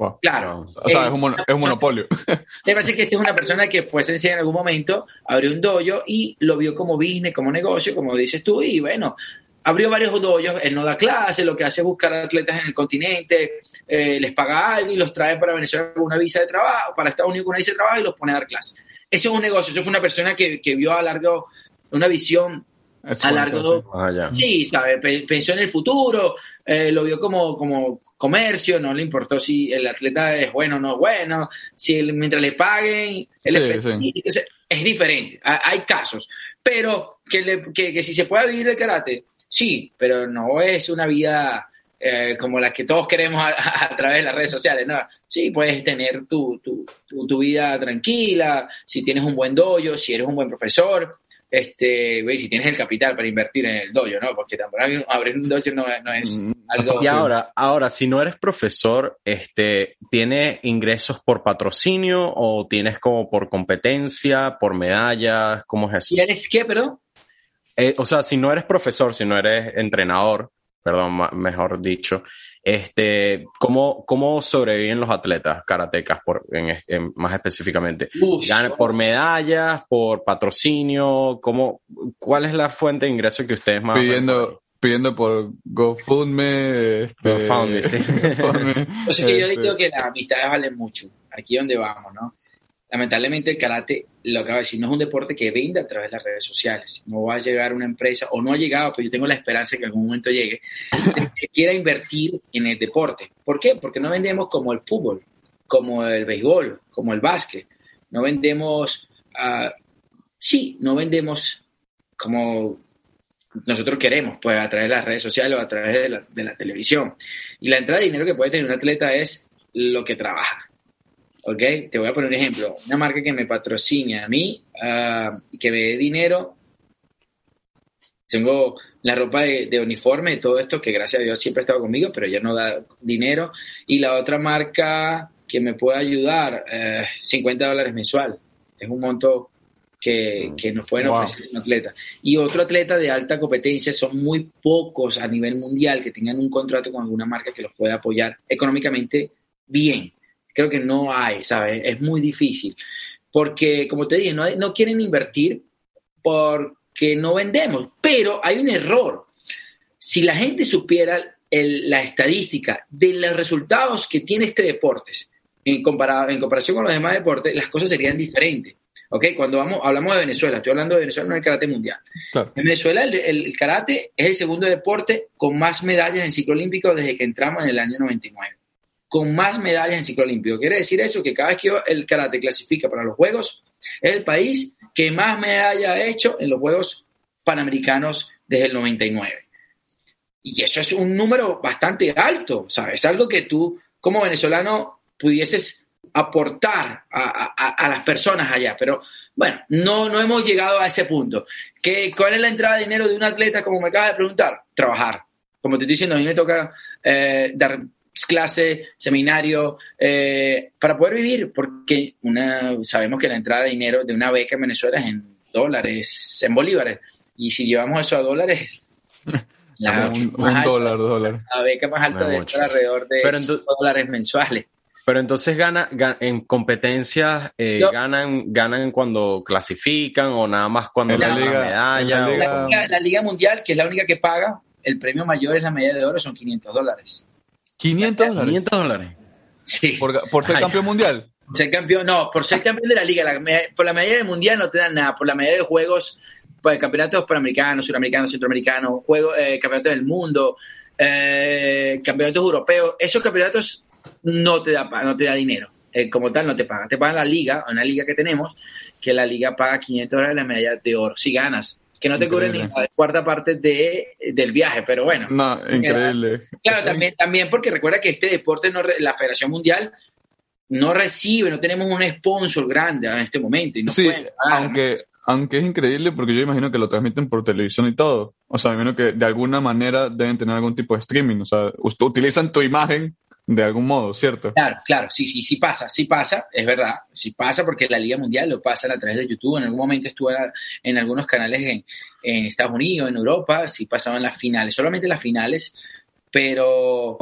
Wow. Claro. O sea, eh, es, un mon es un monopolio. [LAUGHS] Te parece que esta es una persona que fue sencilla en algún momento, abrió un dojo y lo vio como business, como negocio, como dices tú, y bueno, abrió varios dojos, él no da clases, lo que hace es buscar atletas en el continente, eh, les paga algo y los trae para Venezuela con una visa de trabajo, para Estados Unidos con una visa de trabajo y los pone a dar clases. Eso es un negocio, eso es una persona que, que vio a largo, una visión a largo Ah, sí, sabe, pensó en el futuro, eh, lo vio como, como comercio, no le importó si el atleta es bueno o no es bueno, si mientras le paguen, es diferente, hay casos, pero que, le, que, que, si se puede vivir el karate, sí, pero no es una vida eh, como la que todos queremos a, través de las redes sociales, ¿no? Sí, puedes tener tu, tu, tu, tu vida tranquila, si tienes un buen dojo, si eres un buen profesor, este, si tienes el capital para invertir en el dojo, ¿no? Porque también abrir un dojo no, es mm, algo... Y ahora, ahora, si no eres profesor, este, ¿tienes ingresos por patrocinio o tienes como por competencia, por medallas? ¿Cómo es eso? ¿Si eres qué, perdón? Eh, o sea, si no eres profesor, si no eres entrenador, perdón, mejor dicho, este, ¿cómo, ¿Cómo sobreviven los atletas karatecas por, en, más específicamente? ¿Ganan ¿Por medallas? ¿Por patrocinio? ¿Cómo, ¿Cuál es la fuente de ingreso que ustedes más pidiendo, pidiendo por GoFundMe? Este, GoFundMe, sí. [LAUGHS] Entonces, que yo este digo que las amistades valen mucho. Aquí donde vamos, ¿no? Lamentablemente el karate, lo que va a decir, no es un deporte que vende a través de las redes sociales. No va a llegar una empresa, o no ha llegado, pero yo tengo la esperanza de que en algún momento llegue, [LAUGHS] que quiera invertir en el deporte. ¿Por qué? Porque no vendemos como el fútbol, como el béisbol, como el básquet. No vendemos, uh, sí, no vendemos como nosotros queremos, pues a través de las redes sociales o a través de la, de la televisión. Y la entrada de dinero que puede tener un atleta es lo que trabaja ¿ok? Te voy a poner un ejemplo. Una marca que me patrocina a mí, uh, que me dé dinero. Tengo la ropa de, uniforme, todo esto, que gracias a Dios siempre ha estado conmigo, pero ya no da dinero. Y la otra marca que me puede ayudar, 50 eh, dólares mensual. Es un monto que, que nos pueden ofrecer un atleta. Y otro atleta de alta competencia, son muy pocos a nivel mundial que tengan un contrato con alguna marca que los pueda apoyar económicamente bien creo que no hay, ¿sabes? Es muy difícil. Porque, como te dije, no, no quieren invertir porque no vendemos. Pero hay un error. Si la gente supiera la estadística de los resultados que tiene este deporte en, comparado, en comparación con los demás deportes, las cosas serían diferentes. ¿Ok? Cuando vamos, hablamos de Venezuela, estoy hablando de Venezuela, no del karate mundial. En Venezuela el, el, karate es el segundo deporte con más medallas en ciclo olímpico desde que entramos en el año 99 con más medallas en ciclo olímpico. Quiere decir eso que cada vez que el karate clasifica para los Juegos, es el país que más medallas ha hecho en los Juegos Panamericanos desde el 99. Y eso es un número bastante alto, ¿sabes? Es algo que tú, como venezolano, pudieses aportar a, las personas allá. Pero bueno, no, no hemos llegado a ese punto. ¿Qué, ¿Cuál es la entrada de dinero de un atleta, como me acabas de preguntar? Trabajar. Como te estoy diciendo, a mí me toca eh, dar clase, seminario, eh, para poder vivir, porque una, sabemos que la entrada de dinero de una beca en Venezuela es en dólares, en bolívares, y si llevamos eso a dólares, [LAUGHS] la, un, dólar, dólar. La beca más alta de alrededor de dólares mensuales. Pero entonces gana, en competencias eh, ganan ganan cuando clasifican o nada más cuando la, liga, medalla. La liga, mundial, que es la única que paga, el premio mayor es la medalla de oro, son 500 dólares. 500 dólares. 500 dólares. Sí. ¿Por, ser campeón mundial? Ser campeón, no, por ser campeón de la liga. por la medalla del mundial no te dan nada. Por la medalla de juegos, pues, campeonatos panamericanos, suramericanos, centroamericanos, juegos, eh, campeonatos del mundo, eh, campeonatos europeos. Esos campeonatos no te da, no te da dinero. Eh, como tal, no te pagan. Te pagan la liga, una liga que tenemos, que la liga paga 500 dólares la medalla de oro. Si ganas, que no te cubren ni la cuarta parte de, del viaje, pero bueno. No, increíble. Claro, también, también porque recuerda que este deporte, no, la Federación Mundial no recibe, no tenemos un sponsor grande en este momento. Y no sí, aunque, aunque es increíble porque yo imagino que lo transmiten por televisión y todo. O sea, imagino que de alguna manera deben tener algún tipo de streaming. O sea, utilizan tu imagen de algún modo, ¿cierto? Claro, claro, sí, sí, sí pasa, sí pasa, es verdad, sí pasa porque la Liga Mundial lo pasa a través de YouTube, en algún momento estuve en algunos canales en, en Estados Unidos, en Europa, sí pasaban las finales, solamente las finales, pero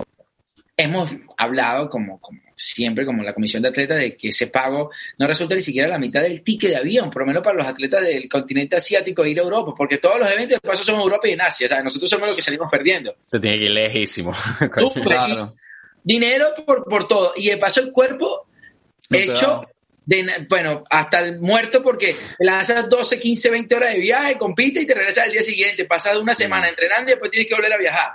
hemos hablado como, como siempre como la comisión de atletas de que ese pago no resulta ni siquiera la mitad del ticket de avión, por lo menos para los atletas del continente asiático ir a Europa, porque todos los eventos de paso son en Europa y en Asia, o sea, nosotros somos los que salimos perdiendo. Te tiene que ir lejísimo. [LAUGHS] claro. Dinero por, por todo. Y de paso el cuerpo hecho de, bueno, hasta el muerto porque te lanzas 12, 15, 20 horas de viaje, compite y te regresas al día siguiente, pasas una semana entrenando y después tienes que volver a viajar.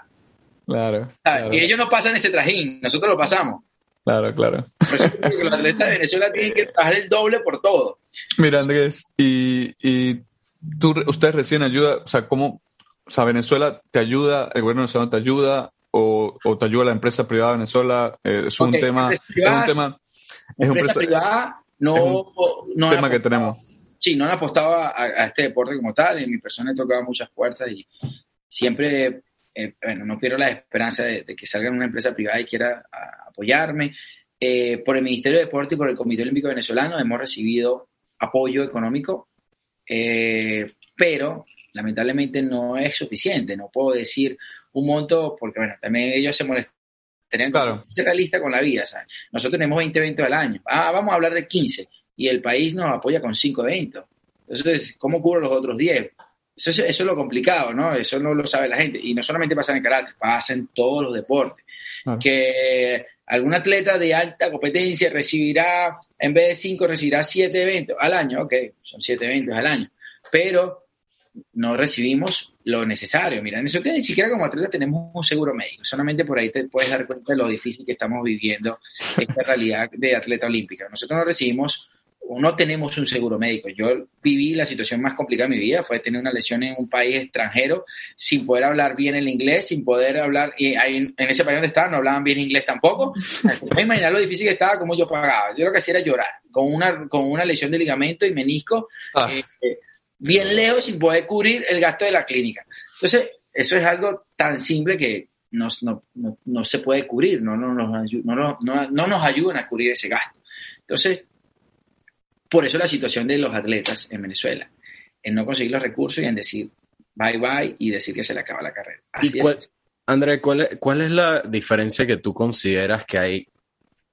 Claro, Y ellos no pasan ese trajín, nosotros lo pasamos. Claro, claro. los atletas de Venezuela tienen que trabajar el doble por todo. Mira, Andrés, y, y tú, ustedes recién ayuda, o sea, ¿cómo, o sea, Venezuela te ayuda, el gobierno venezolano te ayuda, o, o te ayuda la empresa privada de Venezuela? Eh, es un tema, es un tema, es un empresa privada no, es un tema que tenemos. Sí, no han apostado a, a, este deporte como tal, en mi persona he tocado muchas puertas y siempre eh, bueno, no quiero la esperanza de, que salga una empresa privada y quiera apoyarme. Eh, por el Ministerio de Deporte y por el Comité Olímpico Venezolano hemos recibido apoyo económico, eh, pero lamentablemente no es suficiente. No puedo decir un monto, porque bueno, también ellos se molestan. Tenían que ser realista con la vida. Nosotros tenemos 20 eventos al año. Ah, vamos a hablar de 15 y el país nos apoya con 5 eventos. Entonces, ¿cómo cubro los otros 10? Eso es, eso es lo complicado, ¿no? Eso no lo sabe la gente. Y no solamente pasa en el karate, pasa en todos los deportes. Que algún atleta de alta competencia recibirá, en vez de cinco, recibirá siete eventos al año. Ok, son siete eventos al año. Pero no recibimos lo necesario. Mira, en eso ni siquiera como atleta tenemos un seguro médico. Solamente por ahí te puedes dar cuenta de lo difícil que estamos viviendo esta realidad de atleta olímpica. Nosotros no recibimos no tenemos un seguro médico. Yo viví la situación más complicada de mi vida, fue tener una lesión en un país extranjero sin poder hablar bien el inglés, sin poder hablar, y en ese país donde estaba no hablaban bien inglés tampoco. Me imaginar lo difícil que estaba, como yo pagaba. Yo lo que hacía era llorar, con una, con una lesión de ligamento y menisco, ah. eh, bien lejos sin poder cubrir el gasto de la clínica. Entonces, eso es algo tan simple que no, no, se puede cubrir, no, no, no, no, no nos ayudan a cubrir ese gasto. Entonces, por eso la situación de los atletas en Venezuela, en no conseguir los recursos y en decir bye bye y decir que se le acaba la carrera. Así André, ¿cuál es, ¿cuál es la diferencia que tú consideras que hay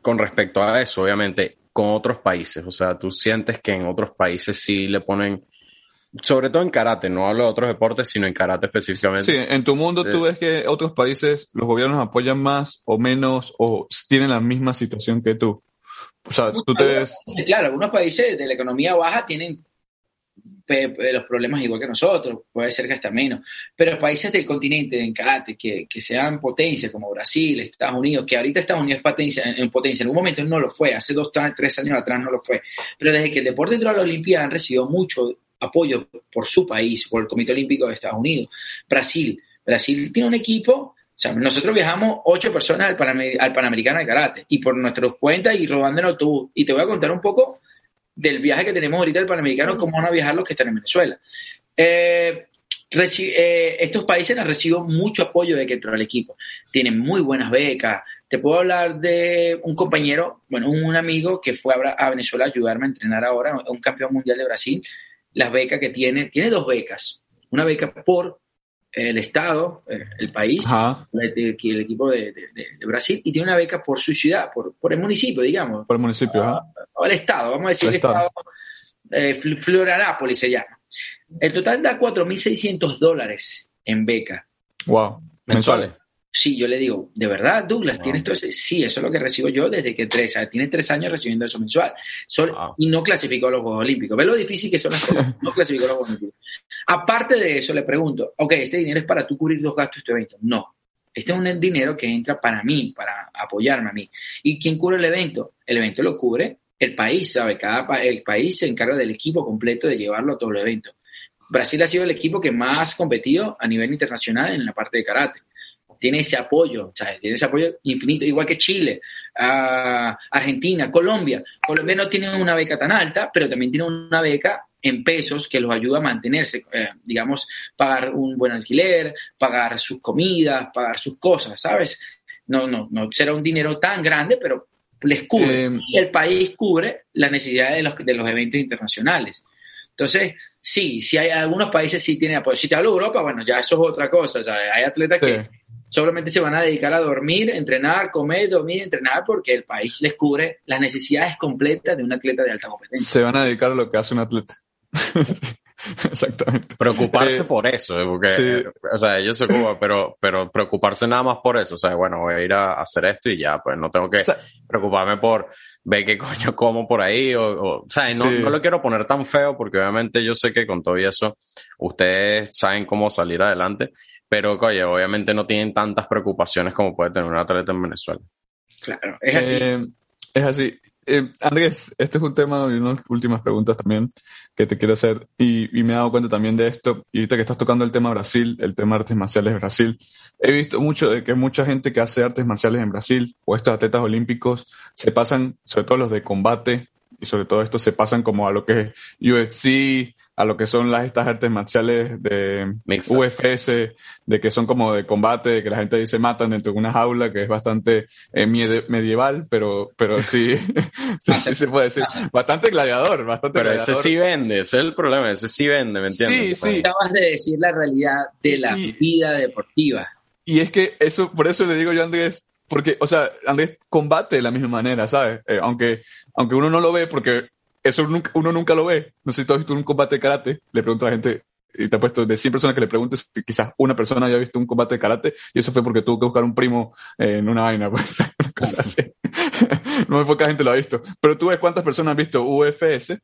con respecto a eso, obviamente, con otros países? O sea, tú sientes que en otros países sí le ponen, sobre todo en karate, no hablo de otros deportes, sino en karate específicamente. Sí, en tu mundo tú ves que otros países, los gobiernos apoyan más o menos o tienen la misma situación que tú. O sea, tú te ves... Claro, algunos países de la economía baja tienen los problemas igual que nosotros, puede ser que hasta menos, pero países del continente en karate que, que sean potencias como Brasil, Estados Unidos, que ahorita Estados Unidos es potencia, en potencia, en un momento no lo fue, hace dos, tres años atrás no lo fue, pero desde que el deporte entró a la Olimpiada han recibido mucho apoyo por su país, por el Comité Olímpico de Estados Unidos. Brasil, Brasil tiene un equipo nosotros viajamos ocho personas al, Panamericano de Karate y por nuestras cuentas y robándonos tú. Y te voy a contar un poco del viaje que tenemos ahorita al Panamericano, cómo van a viajar los que están en Venezuela. Eh, eh, estos países han recibido mucho apoyo de que entró al equipo. Tienen muy buenas becas. Te puedo hablar de un compañero, bueno, un amigo que fue a, Venezuela a ayudarme a entrenar ahora, un campeón mundial de Brasil. Las becas que tiene, tiene dos becas. Una beca por el Estado, eh, el país, el, equipo de, Brasil, y tiene una beca por su ciudad, por, por el municipio, digamos. Por el municipio, O el Estado, vamos a decir el, Estado. Eh, se llama. El total da 4.600 dólares en beca. Wow. Mensuales. Sí, yo le digo, ¿de verdad, Douglas? ¿Tienes todo eso? Sí, eso es lo que recibo yo desde que tres, tiene tres años recibiendo eso mensual. Y no clasificó a los Juegos Olímpicos. ¿Ves lo difícil que son las cosas? [LAUGHS] No clasificó a los Juegos Olímpicos. Aparte de eso, le pregunto, ok, ¿este dinero es para tú cubrir dos gastos de este evento? No. Este es un dinero que entra para mí, para apoyarme a mí. ¿Y quién cubre el evento? El evento lo cubre el país, ¿sabe? Cada el país se encarga del equipo completo de llevarlo a todo el evento. Brasil ha sido el equipo que más ha competido a nivel internacional en la parte de karate tiene ese apoyo, tiene ese apoyo infinito, igual que Chile, Argentina, Colombia. Colombia no tiene una beca tan alta, pero también tiene una beca en pesos que los ayuda a mantenerse, eh, digamos, pagar un buen alquiler, pagar sus comidas, pagar sus cosas, ¿sabes? No, no, no será un dinero tan grande, pero les cubre. Eh, el país cubre las necesidades de los, de los eventos internacionales. Entonces, sí, si hay algunos países sí tienen apoyo. Si te hablo de Europa, bueno, ya eso es otra cosa. hay atletas que solamente se van a dedicar a dormir, entrenar, comer, dormir, entrenar, porque el país les cubre las necesidades completas de un atleta de alta competencia. Se van a dedicar a lo que hace un atleta. [LAUGHS] Exactamente. Preocuparse Eh, por eso, eh, porque, sí. o sea, ellos se ocupan, pero, pero preocuparse nada más por eso, o sea, bueno, voy a ir a hacer esto y ya, pues no tengo que O sea, preocuparme por ver qué coño como por ahí, o, o, o sea, no, Sí. no lo quiero poner tan feo, porque obviamente yo sé que con todo y eso, ustedes saben cómo salir adelante, pero, oye, obviamente no tienen tantas preocupaciones como puede tener un atleta en Venezuela. Claro, es así. Eh, es así. Eh, Andrés, este es un tema y unas últimas preguntas también que te quiero hacer. Y, y me he dado cuenta también de esto. Y ahorita que estás tocando el tema Brasil, el tema artes marciales Brasil, he visto mucho de que mucha gente que hace artes marciales en Brasil o estos atletas olímpicos se pasan, sobre todo los de combate, y sobre todo esto se pasan como a lo que es UFC, a lo que son las estas artes marciales de Mixtas. UFS, de que son como de combate, de que la gente dice matan dentro de una jaula, que es bastante eh, medieval, pero, pero sí, [LAUGHS] sí, sí se puede decir. Bastante gladiador, bastante Pero ese sí vende, ese es el problema, ese sí vende, ¿me entiendes? Sí, sí. Acabas de decir la realidad de la Y- vida deportiva. Y es que eso, por eso le digo yo a Andrés, porque, o sea, Andrés combate de la misma manera, ¿sabes? Eh, aunque, aunque uno no lo ve, porque eso nunca, uno nunca lo ve. No sé si tú has visto un combate de karate, le pregunto a la gente, y te apuesto, de 100 personas que le preguntes, quizás una persona haya visto un combate de karate, y eso fue porque tuvo que buscar un primo eh, en una vaina, [LAUGHS] pues, una cosa así. no muy poca gente lo ha visto. Pero tú ves cuántas personas han visto UFS,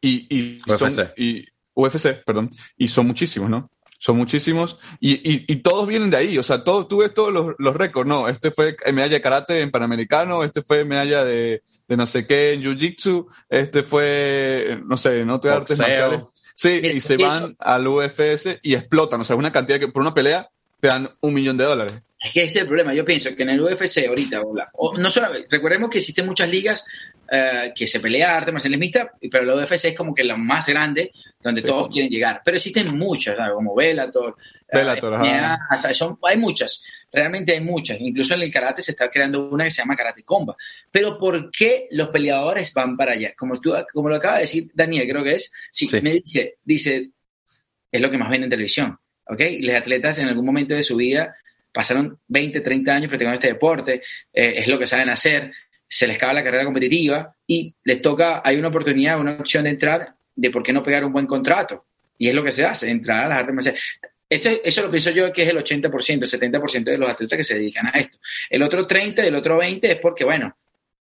y, y son, UFC. y UFC, perdón, y son muchísimos, ¿no? Son muchísimos. Y, y, y todos vienen de ahí, o sea, todo, tú ves todos los, los récords, no, este fue medalla de karate en Panamericano, este fue medalla de, de no sé qué en Jiu-Jitsu, este fue, no sé, en otras artes marciales. Sí, Mira, y se eso- van al UFS y explotan, o sea, una cantidad que por una pelea te dan un millón de dólares. Es que ese es el problema. Yo pienso que en el UFC ahorita, o no solo, recordemos que existen muchas ligas eh, que se pelea arte marciales mixtas, pero la UFC es como que la más grande donde Sí. todos quieren llegar. Pero existen muchas, ¿sabes? como Bellator, eh, Bellator, ajá. MMA, o sea, son, hay muchas, realmente hay muchas. Incluso en el karate se está creando una que se llama Karate Comba. Pero ¿por qué los peleadores van para allá? Como, tú, como lo acaba de decir Daniel, creo que es, sí, Sí. me dice, dice, es lo que más ven en televisión. ¿ok? Y los atletas en algún momento de su vida pasaron 20, 30 años practicando este deporte, eh, es lo que saben hacer, se les acaba la carrera competitiva y les toca, hay una oportunidad, una opción de entrar, de por qué no pegar un buen contrato. Y es lo que se hace, entrar a las artes marciales. Eso, eso lo pienso yo que es el 80%, el 70% de los atletas que se dedican a esto. El otro 30, el otro 20 es porque, bueno,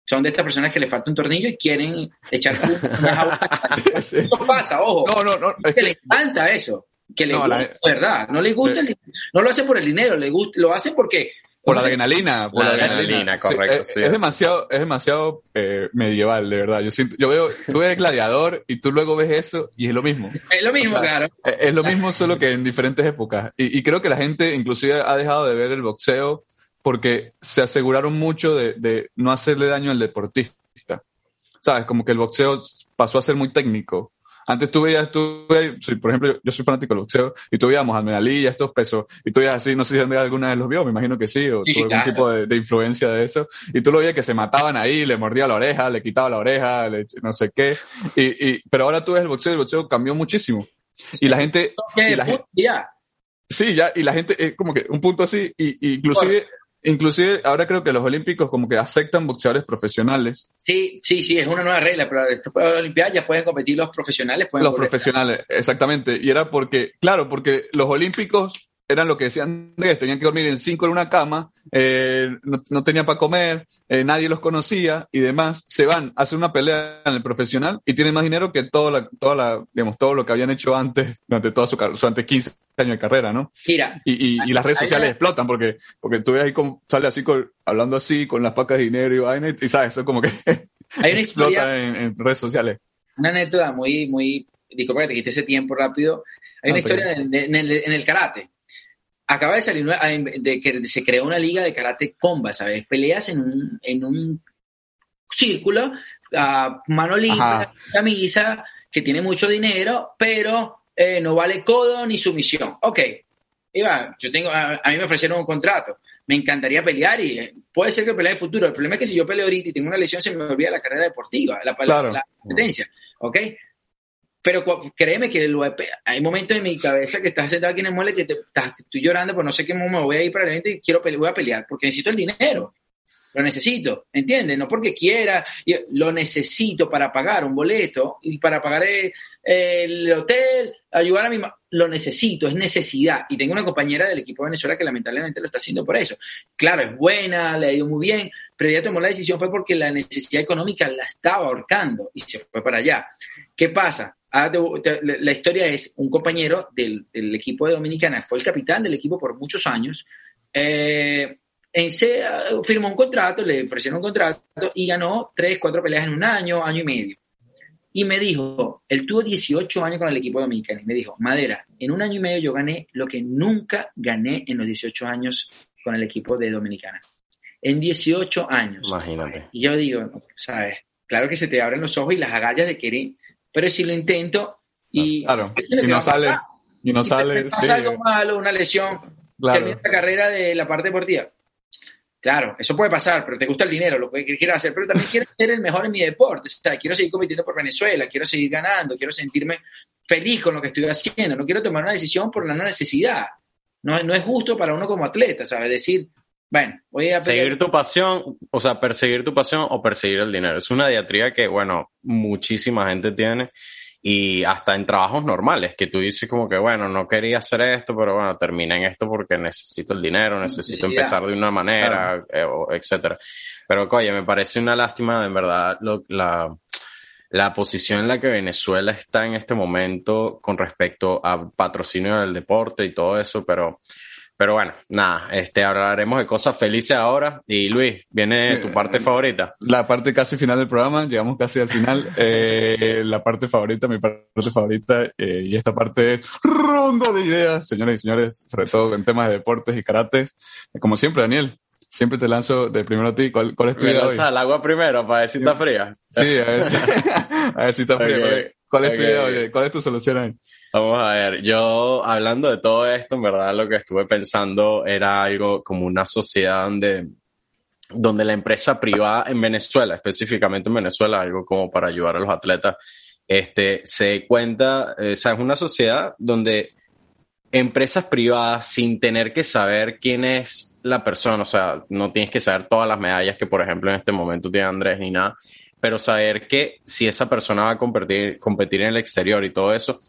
son de estas personas que les falta un tornillo y quieren echar. [LAUGHS] [LAUGHS] Eso pasa, ojo No, no, no, es que le encanta eso, que le No, gusta, la- ¿verdad? No le gusta el dinero, no lo hace por el dinero, le gusta, lo hace porque por la adrenalina, por La la, adrenalina, correcto, es, sí, es es. demasiado, es demasiado eh, medieval, de verdad. Yo siento, yo veo, tú ves Gladiador y tú luego ves eso y es lo mismo. es lo mismo, O sea, claro. Eh, Es lo mismo, solo que en diferentes épocas. Y, y creo que la gente inclusive ha dejado de ver el boxeo porque se aseguraron mucho de, de no hacerle daño al deportista. ¿Sabes? Como que el boxeo pasó a ser muy técnico. Antes tú veías, tú veías- por ejemplo, yo, yo soy fanático del boxeo y tú veías a Mohamed Ali y estos pesos y tú veías así, no sé si alguna vez los vio, me imagino que sí, o Sí, tuvo algún tipo de, de influencia de eso. Y tú lo veías que se mataban ahí, le mordía la oreja, le quitaba la oreja, le- no sé qué. Y, y, pero ahora tú ves el boxeo y el boxeo cambió muchísimo. Y la gente, y la ya. Sí, ya, y la gente es como que un punto así, y, y inclusive, inclusive ahora creo que los olímpicos como que aceptan boxeadores profesionales, Sí, sí, sí, es una nueva regla, pero después de la Olimpiada ya pueden competir los profesionales. Pueden los profesionales, exactamente, y era porque, claro, porque los olímpicos eran lo que decían, Andrés, tenían que dormir en cinco en una cama, eh, no, no tenían para comer, eh, nadie los conocía y demás, se van a hacer una pelea en el profesional y tienen más dinero que toda la, toda la, digamos, todo lo que habían hecho antes, durante toda su carrera, durante 15 años de carrera, ¿no? Mira, Y, y, y las redes sociales explotan porque, porque tú ves ahí como sale así con, hablando así con las pacas de dinero y vaina y, sabes, eso como que hay una explota en, en redes sociales. una anécdota muy, muy, disculpa que te quite ese tiempo rápido. Hay una No, historia en, en el, en el karate. Acaba de salir una- de que se creó una liga de karate comba, ¿sabes? Peleas en un, en un círculo, a mano limpia, camisa, que tiene mucho dinero, pero eh, no vale codo ni sumisión. Ok, Iba, yo tengo, a, a mí me ofrecieron un contrato, me encantaría pelear y eh, puede ser que pelee en el futuro. El problema es que si yo peleo ahorita y tengo una lesión, se me olvida la carrera deportiva, la, la- Claro. la competencia, ¿ok? Pero créeme que lo hay momentos en mi cabeza que estás sentado aquí en el mueble que te, estás, estoy llorando, pero no sé qué me voy a ir para el evento y quiero voy a pelear porque necesito el dinero. Lo necesito, ¿entiendes? No porque quiera, lo necesito para pagar un boleto y para pagar el, el hotel, ayudar a mi lo necesito, es necesidad. Y tengo una compañera del equipo de Venezuela que lamentablemente lo está haciendo por eso. Claro, es buena, le ha ido muy bien, pero ella tomó la decisión fue porque la necesidad económica la estaba ahorcando y se fue para allá. ¿Qué pasa? La historia es un compañero del, equipo de Dominicana, fue el capitán del equipo por muchos años. Eh, en se, firmó un contrato, le ofrecieron un contrato y ganó tres, cuatro peleas en un año, año y medio. Y me dijo, él tuvo 18 años con el equipo dominicano y me dijo, Madera, en un año y medio yo gané lo que nunca gané en los 18 años con el equipo de Dominicana. En 18 años. Imagínate. Y yo digo, sabes, claro que se te abren los ojos y las agallas de querer, pero si lo intento y... Claro, y no sale, y no sale... Pasa algo malo, una lesión, claro. termina la carrera de la parte deportiva Claro, eso puede pasar, pero te gusta el dinero, lo que quieras hacer, pero también [LAUGHS] quiero ser el mejor en mi deporte. O sea, quiero seguir compitiendo por Venezuela, quiero seguir ganando, quiero sentirme feliz con lo que estoy haciendo. No quiero tomar una decisión por la necesidad. No, no es justo para uno como atleta, ¿sabes? Decir, bueno, voy a... Seguir tu pasión, o sea, perseguir tu pasión o perseguir el dinero. Es una diatría que, bueno, muchísima gente tiene y hasta en trabajos normales, que tú dices como que, bueno, no quería hacer esto, pero bueno, termina en esto porque necesito el dinero, necesito empezar de una manera, eh, etcétera. Pero, oye, me parece una lástima, en verdad, la, la posición en la que Venezuela está en este momento con respecto a patrocinio del deporte y todo eso, pero pero bueno, nada, este, hablaremos de cosas felices ahora. Y Luis, viene tu parte eh, favorita. La parte casi final del programa, llegamos casi al final. [LAUGHS] Eh, la parte favorita, mi parte favorita, eh, y esta parte es ronda de ideas, señores y señores, sobre todo en temas de deportes y karate. Como siempre, Daniel, siempre te lanzo de primero a ti. ¿Cuál, cuál es tu idea hoy? al agua primero para ver si está fría. Sí, a ver si, [LAUGHS] a ver si está fría. ¿Cuál es tu idea ¿Cuál es tu solución ahí? Vamos a ver, yo hablando de todo esto, en verdad lo que estuve pensando era algo como una sociedad donde, donde la empresa privada en Venezuela, específicamente en Venezuela, algo como para ayudar a los atletas, este, se cuenta, o sea, es una sociedad donde empresas privadas sin tener que saber quién es la persona, o sea, no tienes que saber todas las medallas que, por ejemplo, en este momento tiene Andrés ni nada, pero saber que si esa persona va a competir, competir en el exterior y todo eso,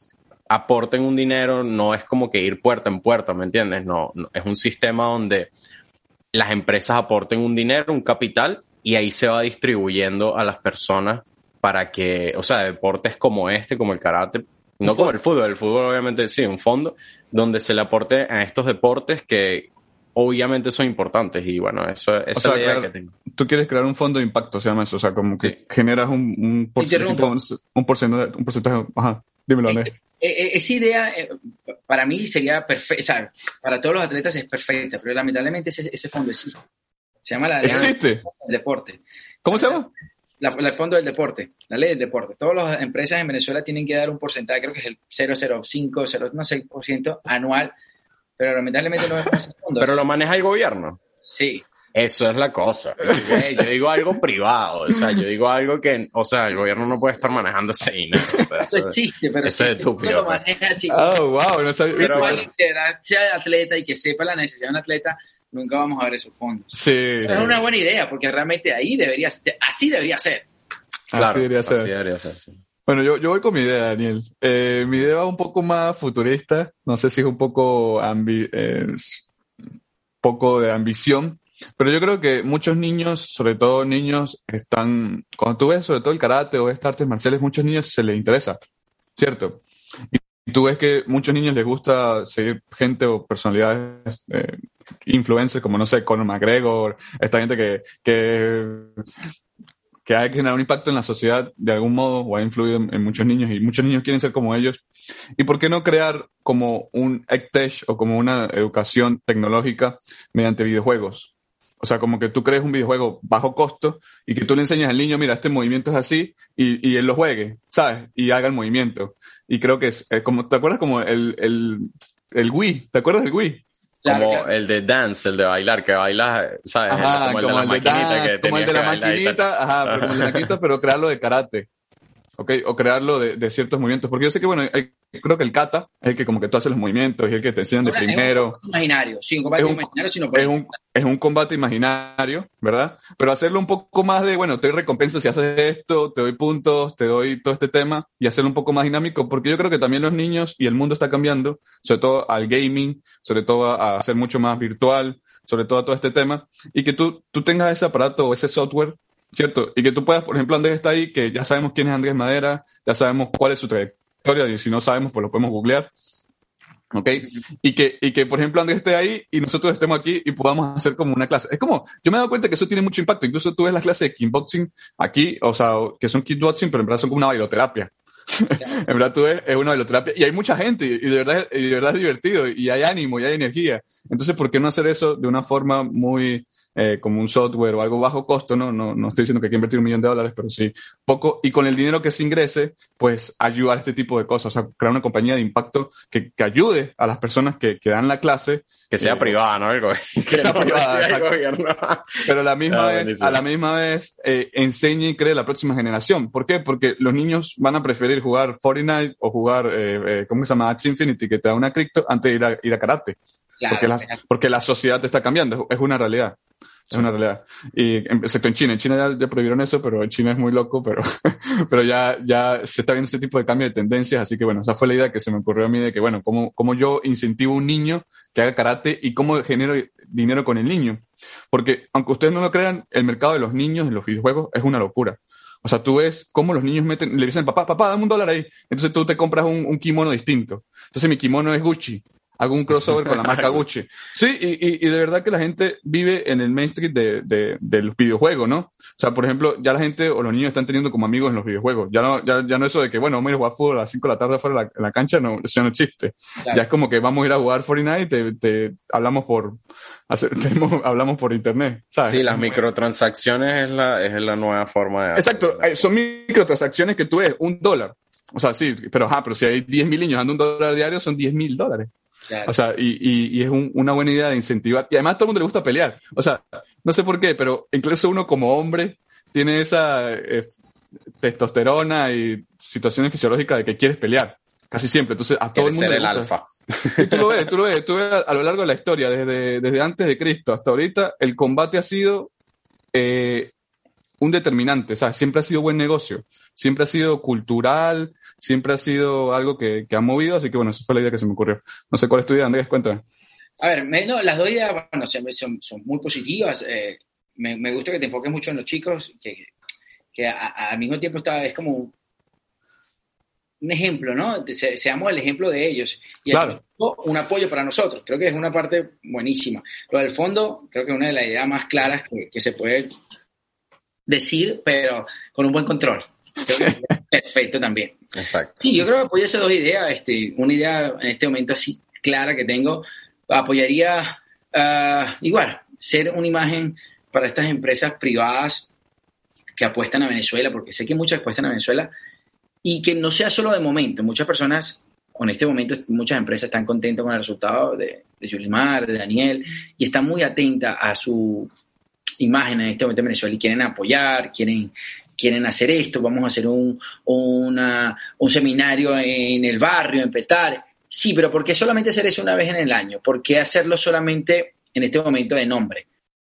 aporten un dinero no es como que ir puerta en puerta, ¿me entiendes? No, es un sistema donde las empresas aporten un dinero, un capital, y ahí se va distribuyendo a las personas para que, o sea, deportes como este, como el karate, no como el fútbol, el fútbol obviamente sí, un fondo donde se le aporte a estos deportes que obviamente son importantes y bueno, eso, esa es la idea que tengo. Tú quieres crear un fondo de impacto, se llama eso, o sea, como que generas un, un, porcentaje, un, porcentaje, un porcentaje, ajá, dímelo, Andrés. Eh, eh, esa idea eh, para mí sería perfecta, o sea, para todos los atletas es perfecta, pero lamentablemente ese, ese fondo existe. Se llama la ¿Existe? del deporte. ¿Cómo se llama? La, el fondo del deporte, la ley del deporte. Todas las empresas en Venezuela tienen que dar un porcentaje, creo que es el 0,05, 0, no sé, por ciento anual, pero lamentablemente no es fondo. [LAUGHS] Pero lo maneja el gobierno. Sí. Eso es la cosa. Yo digo algo privado, o sea, yo digo algo que, o sea, el gobierno no puede estar manejando ese dinero. eso, existe, pero eso es estúpido. Lo pues. maneja así. Oh, wow, no sabía. Pero alguien que sea atleta y que sepa la necesidad de un atleta, nunca vamos a ver esos fondos. Sí. Eso es una buena idea, porque realmente ahí debería, así debería ser. Claro, así debería ser. Así debería ser, sí. Bueno, yo, yo voy con mi idea, Daniel. Eh, mi idea va un poco más futurista. No sé si es un poco, ambi eh, poco de ambición, pero yo creo que muchos niños, sobre todo niños, están, cuando tú ves sobre todo el karate o estas artes marciales, muchos niños se les interesa, ¿cierto? Y tú ves que muchos niños les gusta seguir gente o personalidades, eh, influencers como, no sé, Conor McGregor, esta gente que, que, que ha generado un impacto en la sociedad de algún modo o ha influido en, muchos niños y muchos niños quieren ser como ellos. ¿Y por qué no crear como un EdTech o como una educación tecnológica mediante videojuegos? O sea, como que tú crees un videojuego bajo costo y que tú le enseñas al niño, mira, este movimiento es así y, y él lo juegue, ¿sabes? Y haga el movimiento. Y creo que es, como, ¿te acuerdas como el, el, el Wii? ¿Te acuerdas del Wii? como el de dance, el de bailar, que baila, ¿sabes? Ajá, como, el de, la maquinita. Como el de la maquinita, ajá, pero como el de la [LAUGHS] maquinita, pero crearlo de karate. ¿ok? O crearlo de, de ciertos movimientos. Porque yo sé que, bueno, hay, creo que el kata es el que como que tú haces los movimientos y el que te enseñan de primero. Es un imaginario, sí, un combate Es un- imaginario, sino Es un, es un combate imaginario, ¿verdad? Pero hacerlo un poco más de, bueno, te doy recompensa si haces esto, te doy puntos, te doy todo este tema y hacerlo un poco más dinámico, porque yo creo que también los niños y el mundo está cambiando, sobre todo al gaming, sobre todo a, ser mucho más virtual, sobre todo a todo este tema, y que tú, tú tengas ese aparato o ese software, ¿cierto? Y que tú puedas, por ejemplo, Andrés está ahí, que ya sabemos quién es Andrés Madera, ya sabemos cuál es su trayectoria, y si no sabemos, pues lo podemos googlear. ¿Ok? Y que, y que, por ejemplo, Andrés esté ahí y nosotros estemos aquí y podamos hacer como una clase. Es como, yo me he dado cuenta que eso tiene mucho impacto. Incluso tú ves las clases de kickboxing aquí, o sea, que son kickboxing, pero en verdad son como una bailoterapia. [LAUGHS] en verdad tú ves, es una bailoterapia. Y hay mucha gente y de verdad, y de verdad es divertido y hay ánimo y hay energía. Entonces, ¿por qué no hacer eso de una forma muy, eh, como un software o algo bajo costo, ¿no? No, no estoy diciendo que hay que invertir un millón de dólares, pero sí poco, y con el dinero que se ingrese, pues ayudar a este tipo de cosas, o sea, crear una compañía de impacto que, que ayude a las personas que, que dan la clase, Que sea Eh, privada, ¿no? El [LAUGHS] que sea [LAUGHS] no privada, sea el gobierno. pero a la misma Ah, vez, buenísimo. a la misma vez eh, enseñe y cree la próxima generación. ¿Por qué? Porque los niños van a preferir jugar Fortnite o jugar, eh, eh, ¿cómo se llama? Axie Infinity, que te da una cripto, antes de ir a, ir a karate. Claro, porque, la, porque la sociedad te está cambiando, es una realidad. Es una realidad. Y excepto en China. En China ya, ya prohibieron eso, pero en China es muy loco, pero, [LAUGHS] pero ya, ya se está viendo ese tipo de cambio de tendencias. Así que bueno, esa fue la idea que se me ocurrió a mí de que, bueno, cómo, cómo yo incentivo a un niño que haga karate y cómo genero dinero con el niño. Porque aunque ustedes no lo crean, el mercado de los niños en los videojuegos es una locura. O sea, tú ves cómo los niños meten, le dicen, papá, papá, dame un dólar ahí. Entonces tú te compras un, un kimono distinto. Entonces mi kimono es Gucci. Hago un crossover con la marca Gucci. Sí, y, y, y de verdad que la gente vive en el mainstream de, de, de los videojuegos, ¿no? O sea, por ejemplo, ya la gente o los niños están teniendo como amigos en los videojuegos. Ya no, ya, ya no eso de que, bueno, vamos a ir a jugar fútbol a las 5 de la tarde afuera de la, en la cancha, no, eso ya no existe. Claro. Ya es como que vamos a ir a jugar Fortnite y te, te hablamos por, hacer- [LAUGHS] tenemos- hablamos por internet, ¿sabes? Sí, las microtransacciones es la, es la nueva forma de... Exacto, eh, son microtransacciones que tú ves, un dólar. O sea, sí, pero, ajá, pero si hay 10 mil niños dando un dólar diario, son 10 mil dólares. Claro. O sea, y, y, y es un- una buena idea de incentivar. Y además a todo el mundo le gusta pelear. O sea, no sé por qué, pero incluso uno como hombre tiene esa eh, testosterona y situaciones fisiológicas de que quieres pelear. Casi siempre. Entonces, a todo el mundo ser le el gusta. alfa. Y tú lo ves, tú lo ves, tú ves a, a lo largo de la historia, desde, desde antes de Cristo hasta ahorita, el combate ha sido eh, un determinante, o sea, siempre ha sido buen negocio, siempre ha sido cultural, siempre ha sido algo que, que ha movido, así que bueno, esa fue la idea que se me ocurrió. No sé cuál es tu idea, Andrés, cuéntame. A ver, me- no, las dos ideas bueno, son, son- muy positivas. eh, me, me gusta que te enfoques mucho en los chicos, que, que al mismo tiempo está, es como un, un ejemplo, ¿no? Se- seamos el ejemplo de ellos. Y Claro. un apoyo para nosotros. Creo que es una parte buenísima. Lo del fondo, creo que es una de las ideas más claras que, que se puede decir, pero con un buen control. Creo que [LAUGHS] es perfecto también. Exacto. Sí, yo creo que apoyo esas dos ideas. Este, una idea en este momento así clara que tengo, apoyaría ah, igual, ser una imagen para estas empresas privadas que apuestan a Venezuela, porque sé que muchas apuestan a Venezuela, y que no sea solo de momento. Muchas personas, en este momento, muchas empresas están contentas con el resultado de, de Yulimar, de Daniel, y están muy atentas a su imagen en este momento en Venezuela y quieren apoyar, quieren, quieren hacer esto, vamos a hacer un, una- un seminario en el barrio, en Petare. Sí, pero ¿por qué solamente hacer eso una vez en el año? ¿Por qué hacerlo solamente en este momento de nombre?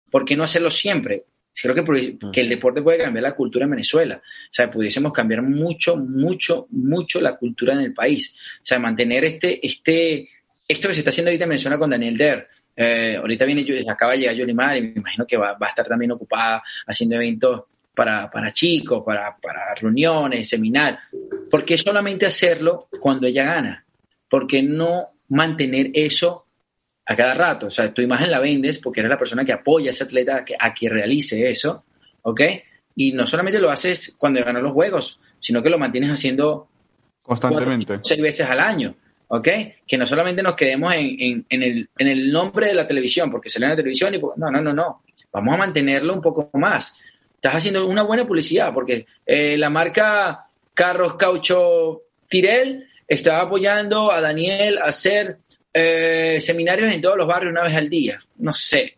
¿Por qué no hacerlo siempre? Creo que, que el deporte puede cambiar la cultura en Venezuela. O sea, pudiésemos cambiar mucho, mucho, mucho la cultura en el país. O sea, mantener este, este, esto que se está haciendo ahorita en Venezuela con Daniel Der. Eh, ahorita viene, acaba de llegar Yolimar y me imagino que va, va a estar también ocupada haciendo eventos para, para chicos, para, para reuniones, seminarios. ¿Por qué solamente hacerlo cuando ella gana? ¿Por qué no mantener eso a cada rato? O sea, tu imagen la vendes porque eres la persona que apoya a ese atleta a que, a que realice eso, ¿ok? Y no solamente lo haces cuando ganó los juegos, sino que lo mantienes haciendo Constantemente. seis veces al año, ¿ok? Que no solamente nos quedemos en, en- en el, en el nombre de la televisión, porque sale en la televisión y... No, no, no, no. Vamos a mantenerlo un poco más. Estás haciendo una buena publicidad, porque eh, la marca Carros Caucho Tirel está apoyando a Daniel a hacer eh, seminarios en todos los barrios una vez al día. No sé.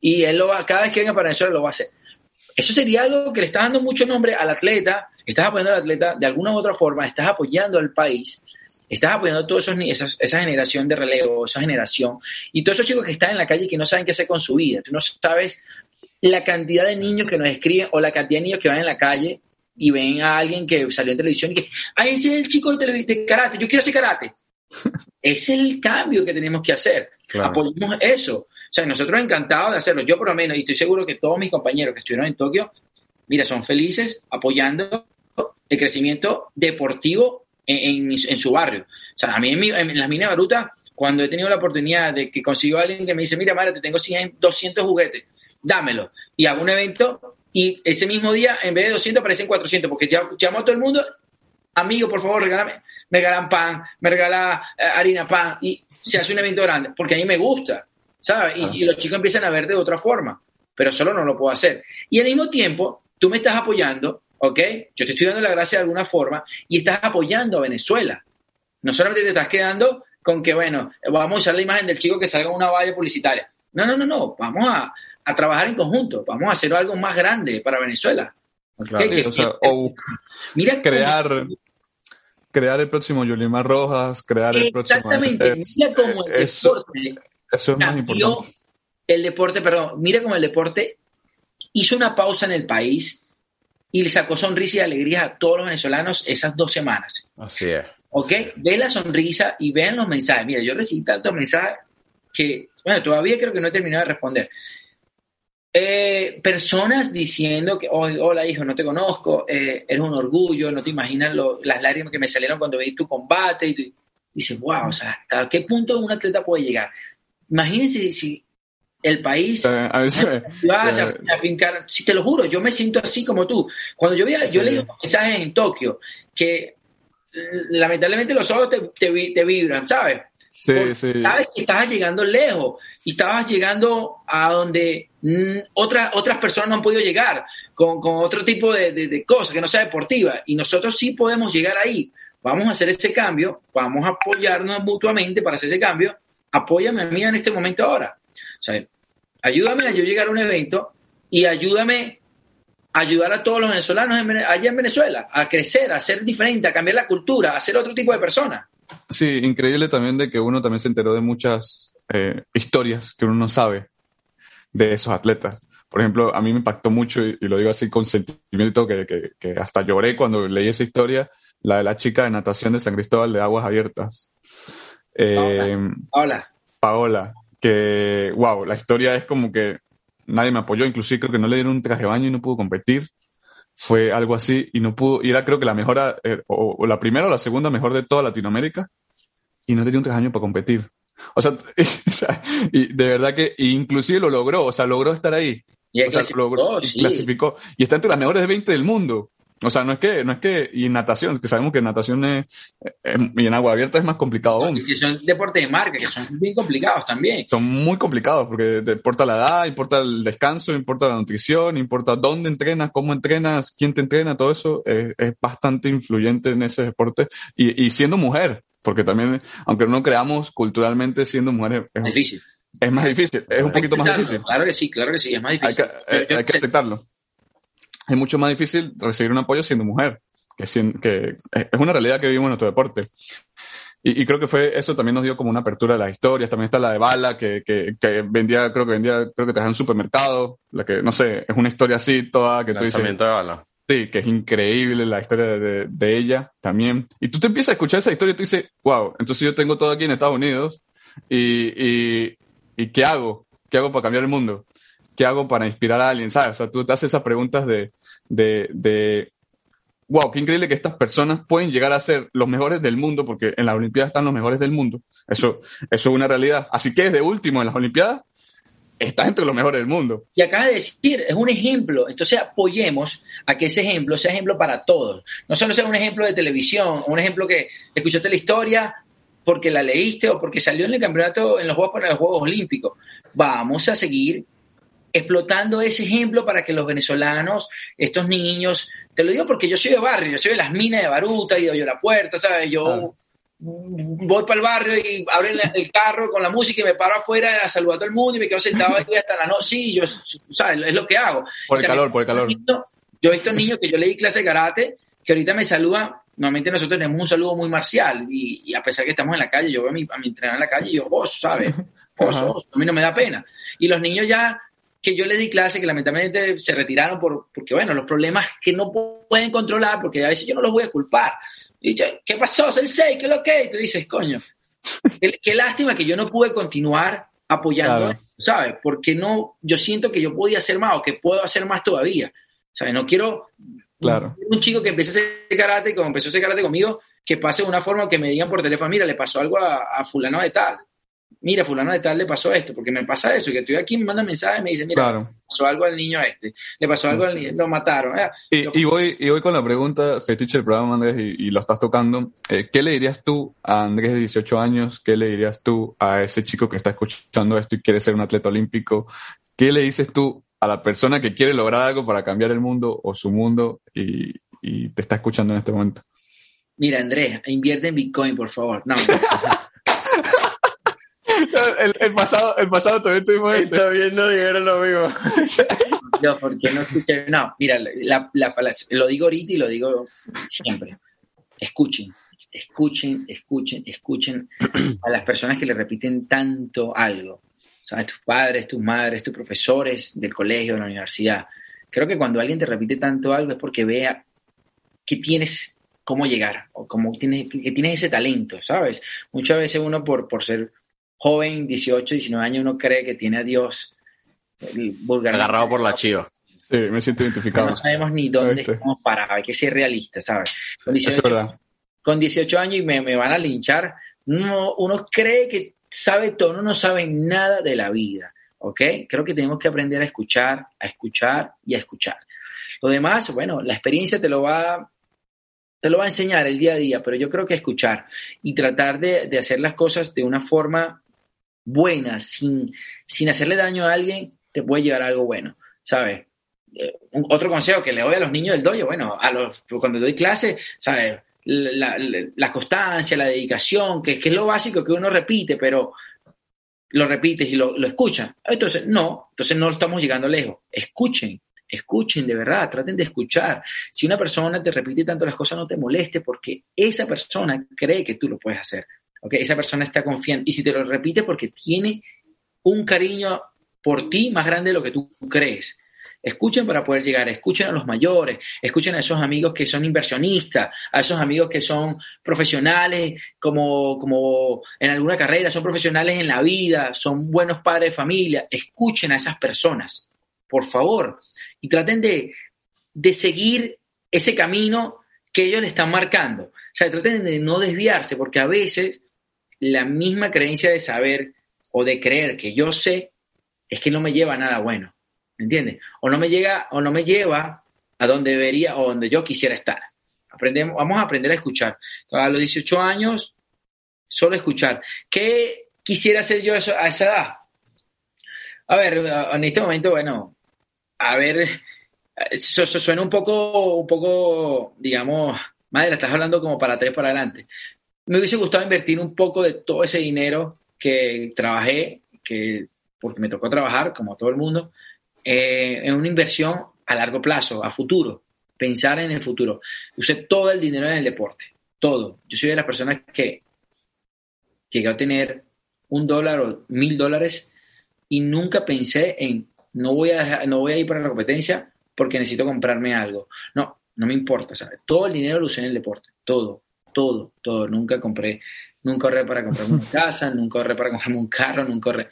Y él lo va, cada vez que venga para Venezuela lo va a hacer. Eso sería algo que le está dando mucho nombre al atleta, estás apoyando al atleta de alguna u otra forma, estás apoyando al país, estás apoyando a toda esa, generación de relevo, esa generación, y todos esos chicos que están en la calle y que no saben qué hacer con su vida. Tú no sabes la cantidad de niños que nos escriben o la cantidad de niños que van en la calle y ven a alguien que salió en televisión y que, ah, ese es el chico de, karate, yo quiero hacer karate. [LAUGHS] es el cambio que tenemos que hacer. Apoyemos eso. O sea, nosotros encantados de hacerlo. Yo por lo menos, y estoy seguro que todos mis compañeros que estuvieron en Tokio, mira, son felices apoyando el crecimiento deportivo en, su barrio. O sea, a mí en, en las minas Baruta, cuando he tenido la oportunidad de que consigo a alguien que me dice, mira, Mara, te tengo 100, 200 juguetes, dámelo. Y hago un evento y ese mismo día, en vez de 200, aparecen 400, porque llamo a todo el mundo, amigo, por favor, regálame, me regalan pan, me regala eh, harina pan, y se hace un evento grande, porque a mí me gusta, ¿sabes? Y, y, los chicos empiezan a ver de otra forma, pero solo no lo puedo hacer. Y al mismo tiempo, tú me estás apoyando, ¿ok? Yo te estoy dando la gracia de alguna forma y estás apoyando a Venezuela. No solamente te estás quedando con que, bueno, vamos a usar la imagen del chico que salga en una valla publicitaria. No, no, no, no, vamos a, a trabajar en conjunto, vamos a hacer algo más grande para Venezuela. o mira crear, crear el próximo Yulimar Rojas, crear el próximo... Exactamente, mira cómo el deporte... Eso es más importante. El deporte, perdón, mira cómo el deporte hizo una pausa en el país y le sacó sonrisa y alegría a todos los venezolanos esas dos semanas. Así es. ¿Ok? Ve la sonrisa y vean los mensajes. Mira, yo recibí tantos mensajes que, bueno, todavía creo que no he terminado de responder. Eh, personas diciendo que, hola hijo, no te conozco, eh, eres un orgullo, no te imaginas las lágrimas que me salieron cuando vi tu combate. Y tú, dices, wow, o sea, ¿hasta qué punto un atleta puede llegar? Imagínense si el país a si [LAUGHS] te lo juro, yo me siento así como tú. Cuando yo, veía, yo leí mensajes en Tokio que lamentablemente los ojos te, te vibran, ¿sabes? Sí, sí. Sabes que estabas llegando lejos y estabas llegando a donde mm, otras, otras personas no han podido llegar con, otro tipo de, cosas que no sea deportiva. Y nosotros sí podemos llegar ahí. Vamos a hacer ese cambio, vamos a apoyarnos mutuamente para hacer ese cambio. Apóyame a mí en este momento ahora. O sea, ayúdame a yo llegar a un evento y ayúdame a ayudar a todos los venezolanos allá en Venezuela a crecer, a ser diferente, a cambiar la cultura, a ser otro tipo de persona. Sí, increíble también de que uno también se enteró de muchas eh, historias que uno no sabe de esos atletas. Por ejemplo, a mí me impactó mucho, y, lo digo así con sentimiento, que, que, hasta lloré cuando leí esa historia, la de la chica de natación de San Cristóbal de Aguas Abiertas. Eh, Paola. Paola, que, wow, la historia es como que nadie me apoyó, inclusive creo que no le dieron un traje de baño y no pudo competir fue algo así y no pudo, y era creo que la mejor, eh, o, la primera o la segunda mejor de toda Latinoamérica y no tenía un tres años para competir. [LAUGHS] O sea, y de verdad que inclusive lo logró, o sea, logró estar ahí. Y o sea, logró, clasificó. Y está entre las mejores de 20 del mundo. O sea, no es que, no es que, y natación, que sabemos que natación es, y en agua abierta es más complicado aún. Que son deportes de marca, que son bien complicados también. Son muy complicados, porque importa la edad, importa el descanso, importa la nutrición, importa dónde entrenas, cómo entrenas, quién te entrena, todo eso es, es bastante influyente en ese deporte. Y, y, siendo mujer, porque también, aunque no creamos culturalmente, siendo mujer es, difícil. Es más difícil, es un poquito más difícil. Claro que sí, claro que sí, es más difícil. Hay que, hay que aceptarlo es mucho más difícil recibir un apoyo siendo mujer, que, que es una realidad que vivimos en nuestro deporte. Y, creo que fue eso también nos dio como una apertura de las historias. También está la de Bala, que, que, vendía, creo que vendía, creo que te en supermercado. La que, no sé, es una historia así, toda que tú dices. de Bala. Sí, que es increíble la historia de, de, ella también. Y tú te empiezas a escuchar esa historia y tú dices, wow, entonces yo tengo todo aquí en Estados Unidos. Y, y, y ¿qué hago? ¿Qué hago para cambiar el mundo? ¿Qué hago para inspirar a alguien? ¿Sabes? O sea, tú te haces esas preguntas de, de, de, wow, qué increíble que estas personas pueden llegar a ser los mejores del mundo, porque en las Olimpiadas están los mejores del mundo. Eso, eso es una realidad. Así que de último en las Olimpiadas, estás entre los mejores del mundo. Y acaba de decir, es un ejemplo. Entonces apoyemos a que ese ejemplo sea ejemplo para todos. No solo sea un ejemplo de televisión, un ejemplo que escuchaste la historia porque la leíste o porque salió en el campeonato, en los Juegos, para los Juegos Olímpicos. Vamos a seguir explotando ese ejemplo para que los venezolanos, estos niños, te lo digo porque yo soy de barrio, yo soy de las minas de Baruta y de la Puerta, ¿sabes? Yo voy para el barrio y abro el, carro con la música y me paro afuera a saludar a todo el mundo y me quedo sentado ahí hasta la noche. Sí, yo, ¿sabes? Es lo que hago. Por el calor, por el calor. yo he visto niños que yo le di clase de karate que ahorita me saluda, normalmente nosotros tenemos un saludo muy marcial y, a pesar que estamos en la calle, yo veo a mi, a mi entrenador en la calle y yo, vos, ¿sabes? [LAUGHS] Vos, a mí no me da pena. Y los niños ya que yo les di clase, que lamentablemente se retiraron por, porque, bueno, los problemas que no pueden controlar, porque a veces yo no los voy a culpar. Y yo, ¿qué pasó, Sensei? ¿Qué es lo que? Y tú dices, coño, [LAUGHS] qué, lástima que yo no pude continuar apoyando, ¿sabes? Porque no, yo siento que yo podía hacer más o que puedo hacer más todavía. ¿Sabes? No quiero claro. un, chico que empiece a hacer karate, como empezó a hacer karate conmigo, que pase de una forma que me digan por teléfono, mira, le pasó algo a, a fulano de tal mira, fulano de tal le pasó esto, porque me pasa eso, que estoy aquí, me manda mensajes y me dice, mira, pasó algo al niño este, le pasó algo al niño, lo mataron. Ah, y, voy, y voy con la pregunta fetiche del programa, Andrés, y, lo estás tocando. Eh, ¿Qué le dirías tú a Andrés de 18 años? ¿Qué le dirías tú a ese chico que está escuchando esto y quiere ser un atleta olímpico? ¿Qué le dices tú a la persona que quiere lograr algo para cambiar el mundo o su mundo y, y te está escuchando en este momento? Mira, Andrés, invierte en Bitcoin, por favor. No. [LAUGHS] el, pasado, el pasado todavía estuvimos Está viendo dijeron lo mismo. [LAUGHS] Yo, porque no escuché. No, mira, la, la, lo digo ahorita y lo digo siempre. Escuchen, escuchen, escuchen, escuchen a las personas que le repiten tanto algo. ¿Sabes? Tus padres, tus madres, tus profesores del colegio, de la universidad. Creo que cuando alguien te repite tanto algo es porque vea que tienes cómo llegar o como tienes, que tienes ese talento, ¿sabes? Muchas veces uno por, por ser joven, 18, 19 años, uno cree que tiene a Dios vulgar. Agarrado por la chiva. Sí, me siento identificado. No sabemos ni dónde estamos parados, hay que ser realistas, ¿sabes? Con 18, con 18 años y me, van a linchar, uno, uno cree que sabe todo, uno no sabe nada de la vida, ¿ok? Creo que tenemos que aprender a escuchar, a escuchar y a escuchar. Lo demás, bueno, la experiencia te lo va te lo va a enseñar el día a día, pero yo creo que escuchar y tratar de, de hacer las cosas de una forma buena, sin, sin hacerle daño a alguien, te puede llevar a algo bueno, ¿sabes? Eh, otro consejo que le doy a los niños del dojo, bueno, a los, cuando doy clase, ¿sabes? La, constancia, la dedicación, que, que, es lo básico que uno repite, pero lo repites y lo, lo escuchas. Entonces, no, entonces no estamos llegando lejos. Escuchen, escuchen de verdad, traten de escuchar. Si una persona te repite tanto las cosas, no te moleste porque esa persona cree que tú lo puedes hacer. Okay, esa persona está confiando. Y si te lo repite porque tiene un cariño por ti más grande de lo que tú crees. Escuchen para poder llegar, escuchen a los mayores, escuchen a esos amigos que son inversionistas, a esos amigos que son profesionales como, como en alguna carrera, son profesionales en la vida, son buenos padres de familia. Escuchen a esas personas, por favor, y traten de, de seguir ese camino que ellos le están marcando. O sea, traten de no desviarse, porque a veces la misma creencia de saber o de creer que yo sé es que no me lleva a nada bueno. ¿Entiendes? O no me llega, o no me lleva a donde debería o donde yo quisiera estar. Aprendemos, vamos a aprender a escuchar. A los 18 años, solo escuchar. ¿Qué quisiera hacer yo a esa edad? A ver, en este momento, bueno, a ver, eso, suena un poco, un poco, digamos, madre, estás hablando como para tres para adelante me hubiese gustado invertir un poco de todo ese dinero que trabajé, que, porque me tocó trabajar, como todo el mundo, eh, en una inversión a largo plazo, a futuro, pensar en el futuro. Usé todo el dinero en el deporte, todo. Yo soy de las personas que llegué a tener un dólar o mil dólares y nunca pensé en no voy a, no voy a ir para la competencia porque necesito comprarme algo. No, no me importa, ¿sabes? Todo el dinero lo usé en el deporte, todo todo, todo. Nunca compré, nunca ahorré para comprarme una casa, [LAUGHS] nunca ahorré para comprarme un carro, nunca ahorré.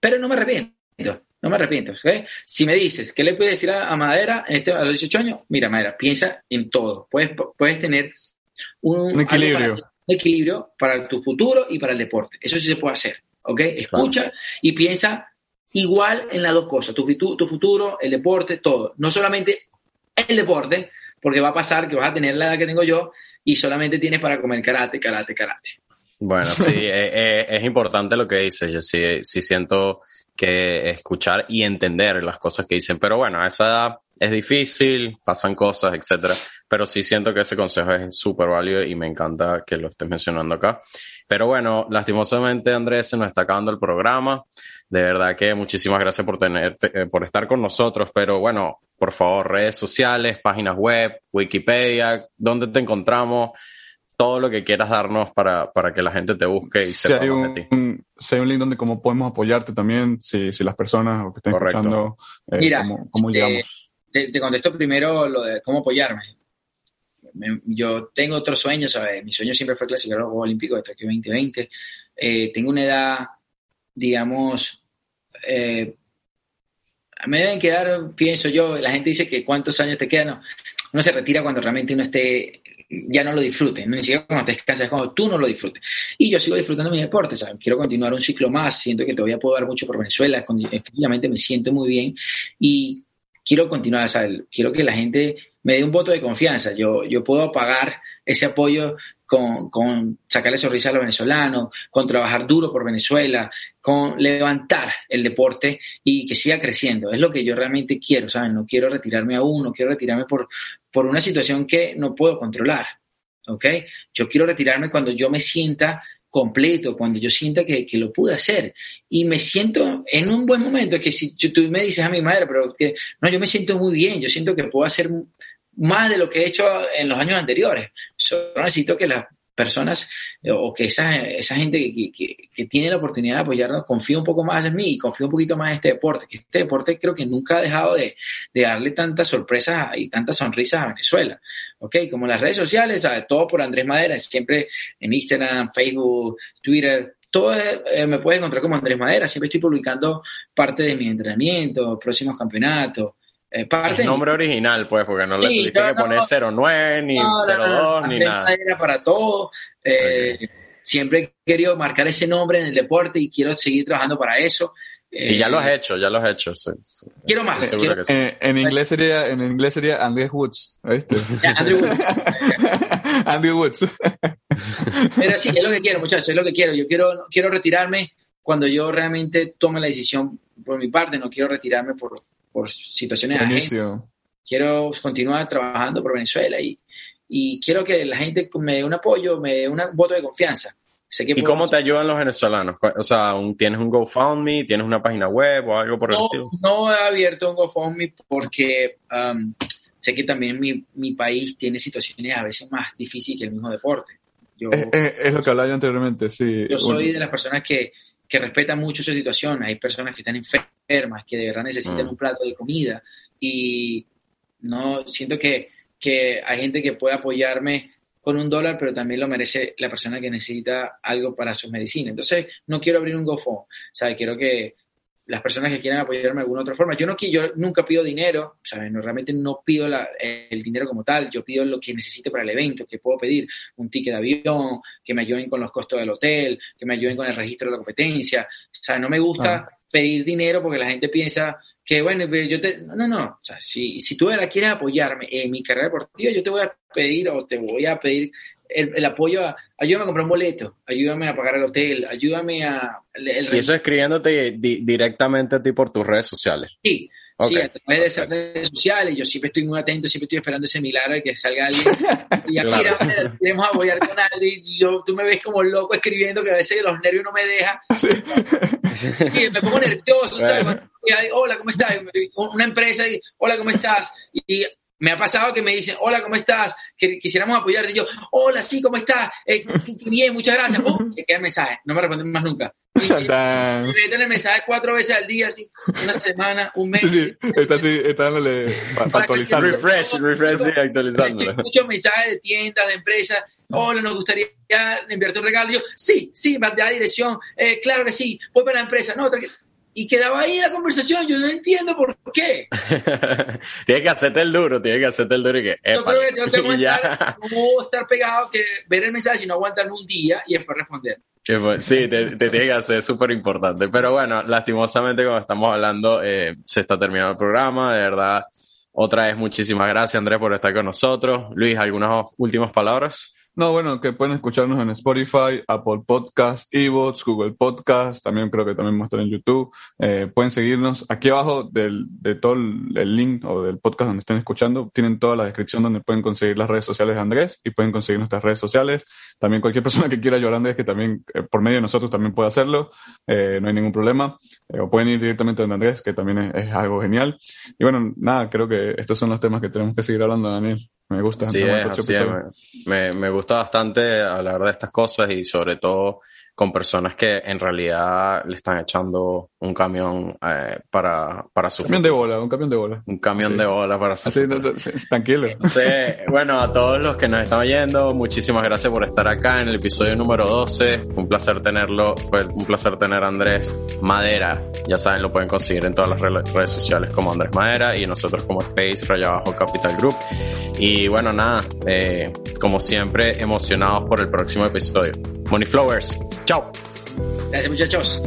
Pero no me arrepiento, no me arrepiento. Si me dices, ¿qué le puedes decir a, Madera este, a los 18 años? Mira, Madera, piensa en todo. Puedes, puedes tener un, equilibrio. un equilibrio para tu futuro y para el deporte. Eso sí se puede hacer. ¿Ok? Escucha y piensa igual en las dos cosas, tu, tu futuro, el deporte, todo. No solamente el deporte, porque va a pasar que vas a tener la edad que tengo yo y solamente tienes para comer karate, karate, karate. Bueno, [LAUGHS] sí, eh, eh, es, importante lo que dices. Yo sí, sí siento que escuchar y entender las cosas que dicen, pero bueno, a esa edad es difícil, pasan cosas, etcétera, pero sí siento que ese consejo es súper válido y me encanta que lo estés mencionando acá. Pero bueno, lastimosamente Andrés se nos está acabando el programa. De verdad que muchísimas gracias por tener, eh, por estar con nosotros, pero bueno, por favor, redes sociales, páginas web, Wikipedia, dónde te encontramos, todo lo que quieras darnos para, para que la gente te busque y Si sepa hay, de ti. un, si hay un link donde cómo podemos apoyarte también, si, si las personas o que estén Correcto. escuchando, eh, Mira, cómo, cómo eh, llegamos. te, te contesto primero lo de cómo apoyarme. Me- yo tengo otros sueños, ¿sabes? Mi sueño siempre fue clasificar a los Juegos Olímpicos de Tokio 2020. Eh, tengo una edad, digamos, eh, me deben quedar, pienso yo, la gente dice que cuántos años te quedan. No, uno se retira cuando realmente uno esté, ya no lo disfrute, ¿no? ni siquiera cuando estés cansado, es cuando tú no lo disfrutes. Y yo sigo disfrutando mi deporte, ¿sabes? Quiero continuar un ciclo más, siento que todavía puedo dar mucho por Venezuela, efectivamente me siento muy bien y quiero continuar, ¿sabes? Quiero que la gente me dé un voto de confianza. Yo, yo puedo pagar ese apoyo con, sacarle sonrisa a los venezolanos, con trabajar duro por Venezuela, con levantar el deporte y que siga creciendo. Es lo que yo realmente quiero, ¿sabes? No quiero retirarme aún, no quiero retirarme por, por una situación que no puedo controlar, ¿ok? Yo quiero retirarme cuando yo me sienta completo, cuando yo sienta que, que lo pude hacer y me siento en un buen momento, que si tú me dices a mi madre, pero que no, yo me siento muy bien, yo siento que puedo hacer más de lo que he hecho en los años anteriores. Solo necesito que las personas eh, o que esa, esa gente que, que- tiene la oportunidad de apoyarnos confíe un poco más en mí y confíe un poquito más en este deporte, que este deporte creo que nunca ha dejado de, de darle tantas sorpresas y tantas sonrisas a Venezuela. ¿Ok? Como las redes sociales, todo por Andrés Madera, siempre en Instagram, Facebook, Twitter, todo eh, me puedes encontrar como Andrés Madera, siempre estoy publicando parte de mi entrenamiento, próximos campeonatos. Eh, parte El nombre original, pues, porque no le Sí, tuviste no, que no, poner 09 ni No, no, no, 02 ni nada. Madera para todo. Eh, Siempre he querido marcar ese nombre en el deporte y quiero seguir trabajando para eso. Eh, Y ya lo has hecho, ya lo has hecho. sí, sí. Quiero más. Quiero- sí. Eh, en inglés sería, en inglés sería Andrew Woods, ¿viste? Ya, Andrew Woods. [LAUGHS] Andrew Woods. Pero sí, es lo que quiero, muchachos, es lo que quiero. Yo quiero, quiero retirarme cuando yo realmente tome la decisión por mi parte. No quiero retirarme por, por situaciones ajenas. Quiero continuar trabajando por Venezuela y, y quiero que la gente me dé un apoyo, me dé un voto de confianza. Sé que ¿Y puedo- cómo te ayudan los venezolanos? O sea, ¿tienes un GoFundMe? ¿Tienes una página web o algo por el no, estilo? no he abierto un GoFundMe porque um, sé que también mi, mi país tiene situaciones a veces más difíciles que el mismo deporte. Yo, Es, es- es lo que hablaba yo anteriormente, sí. yo soy de las personas que, que respetan mucho esa situación. Hay personas que están enfermas, que de verdad necesitan Mm. un plato de comida y no siento que, que hay gente que puede apoyarme con un dólar, pero también lo merece la persona que necesita algo para sus medicinas. Entonces, no quiero abrir un GoFundMe, ¿sabes? Quiero que las personas que quieran apoyarme de alguna otra forma. Yo no yo nunca pido dinero, ¿sabes? No, realmente no pido la- el dinero como tal, yo pido lo que necesite para el evento, que puedo pedir un ticket de avión, que me ayuden con los costos del hotel, que me ayuden con el registro de la competencia. O sea, no me gusta pedir dinero porque la gente piensa que, bueno, yo te... No, no. O sea, si, si tú verdad quieres apoyarme en mi carrera deportiva, yo te voy a pedir o te voy a pedir el, el apoyo a... Ayúdame a comprar un boleto, ayúdame a pagar el hotel, ayúdame a... el- el Y eso escribiéndote di- directamente a ti por tus redes sociales. Sí, sí, a través de esas redes sociales. Yo siempre estoy muy atento, siempre estoy esperando ese milagro de que salga alguien [LAUGHS] y diga, Claro. queremos apoyar con alguien. Y yo, tú me ves como loco escribiendo que a veces los nervios no me dejan. Y me pongo nervioso. hola, ¿cómo estás? Una empresa, y, hola, ¿cómo estás? Y me ha pasado que me dicen, hola, ¿cómo estás? Que quisiéramos apoyarte. Y yo, hola, sí, ¿cómo estás? Eh, bien, muchas gracias. ¡Pum! Y queda el mensaje. No me responden más nunca. [LAUGHS] Me meten el mensaje cuatro veces al día, así, una semana, un mes. Sí, sí, está así, está dándole, actualizando. Refresh, refresh, sí, actualizándolo. [LAUGHS] Muchos mensajes de tiendas, de empresas. Hola, nos gustaría enviarte un regalo. Y yo, sí, sí, me da dirección. Eh, claro que sí, voy para la empresa. No, tranqui- y quedaba ahí la conversación. Yo no entiendo por qué. [LAUGHS] tienes que hacerte el duro, tienes que hacerte el duro y que. Yo creo que tengo que [LAUGHS] y aguantar, no estar pegado, que ver el mensaje, sino aguantarme un día y después responder. Fue- Sí, te, te tiene que hacer súper importante. Pero bueno, lastimosamente, como estamos hablando, eh, se está terminando el programa. De verdad, otra vez muchísimas gracias, Andrés, por estar con nosotros. Luis, ¿algunas últimas palabras? No, bueno, que pueden escucharnos en Spotify, Apple Podcast, Evox, Google Podcast, también creo que también muestran en YouTube. Eh, pueden seguirnos aquí abajo del, de todo el, link o del podcast donde estén escuchando. Tienen toda la descripción donde pueden conseguir las redes sociales de Andrés y pueden conseguir nuestras redes sociales. También cualquier [LAUGHS] persona que quiera ayudar a Andrés, que también eh, por medio de nosotros también puede hacerlo, eh, no hay ningún problema. o pueden ir directamente donde Andrés, que también es, es algo genial. Y bueno, nada, creo que estos son los temas que tenemos que seguir hablando, Daniel. Me gusta. Sí, me, me, gusta bastante hablar de estas cosas y sobre todo con personas que en realidad le están echando un camión eh, para, para su... Un camión de bola, un camión de bola. Un camión de bola para su... Así, tranquilo. Sí, bueno, a todos los que nos están oyendo, muchísimas gracias por estar acá en el episodio número 12. Fue un placer tenerlo, fue un placer tener a Andrés Madera. Ya saben, lo pueden conseguir en todas las redes sociales como Andrés Madera y nosotros como Space Raya Abajo Capital Group. Y bueno, nada, eh, como siempre, emocionados por el próximo episodio. Money Flowers. Chao. Gracias muchachos.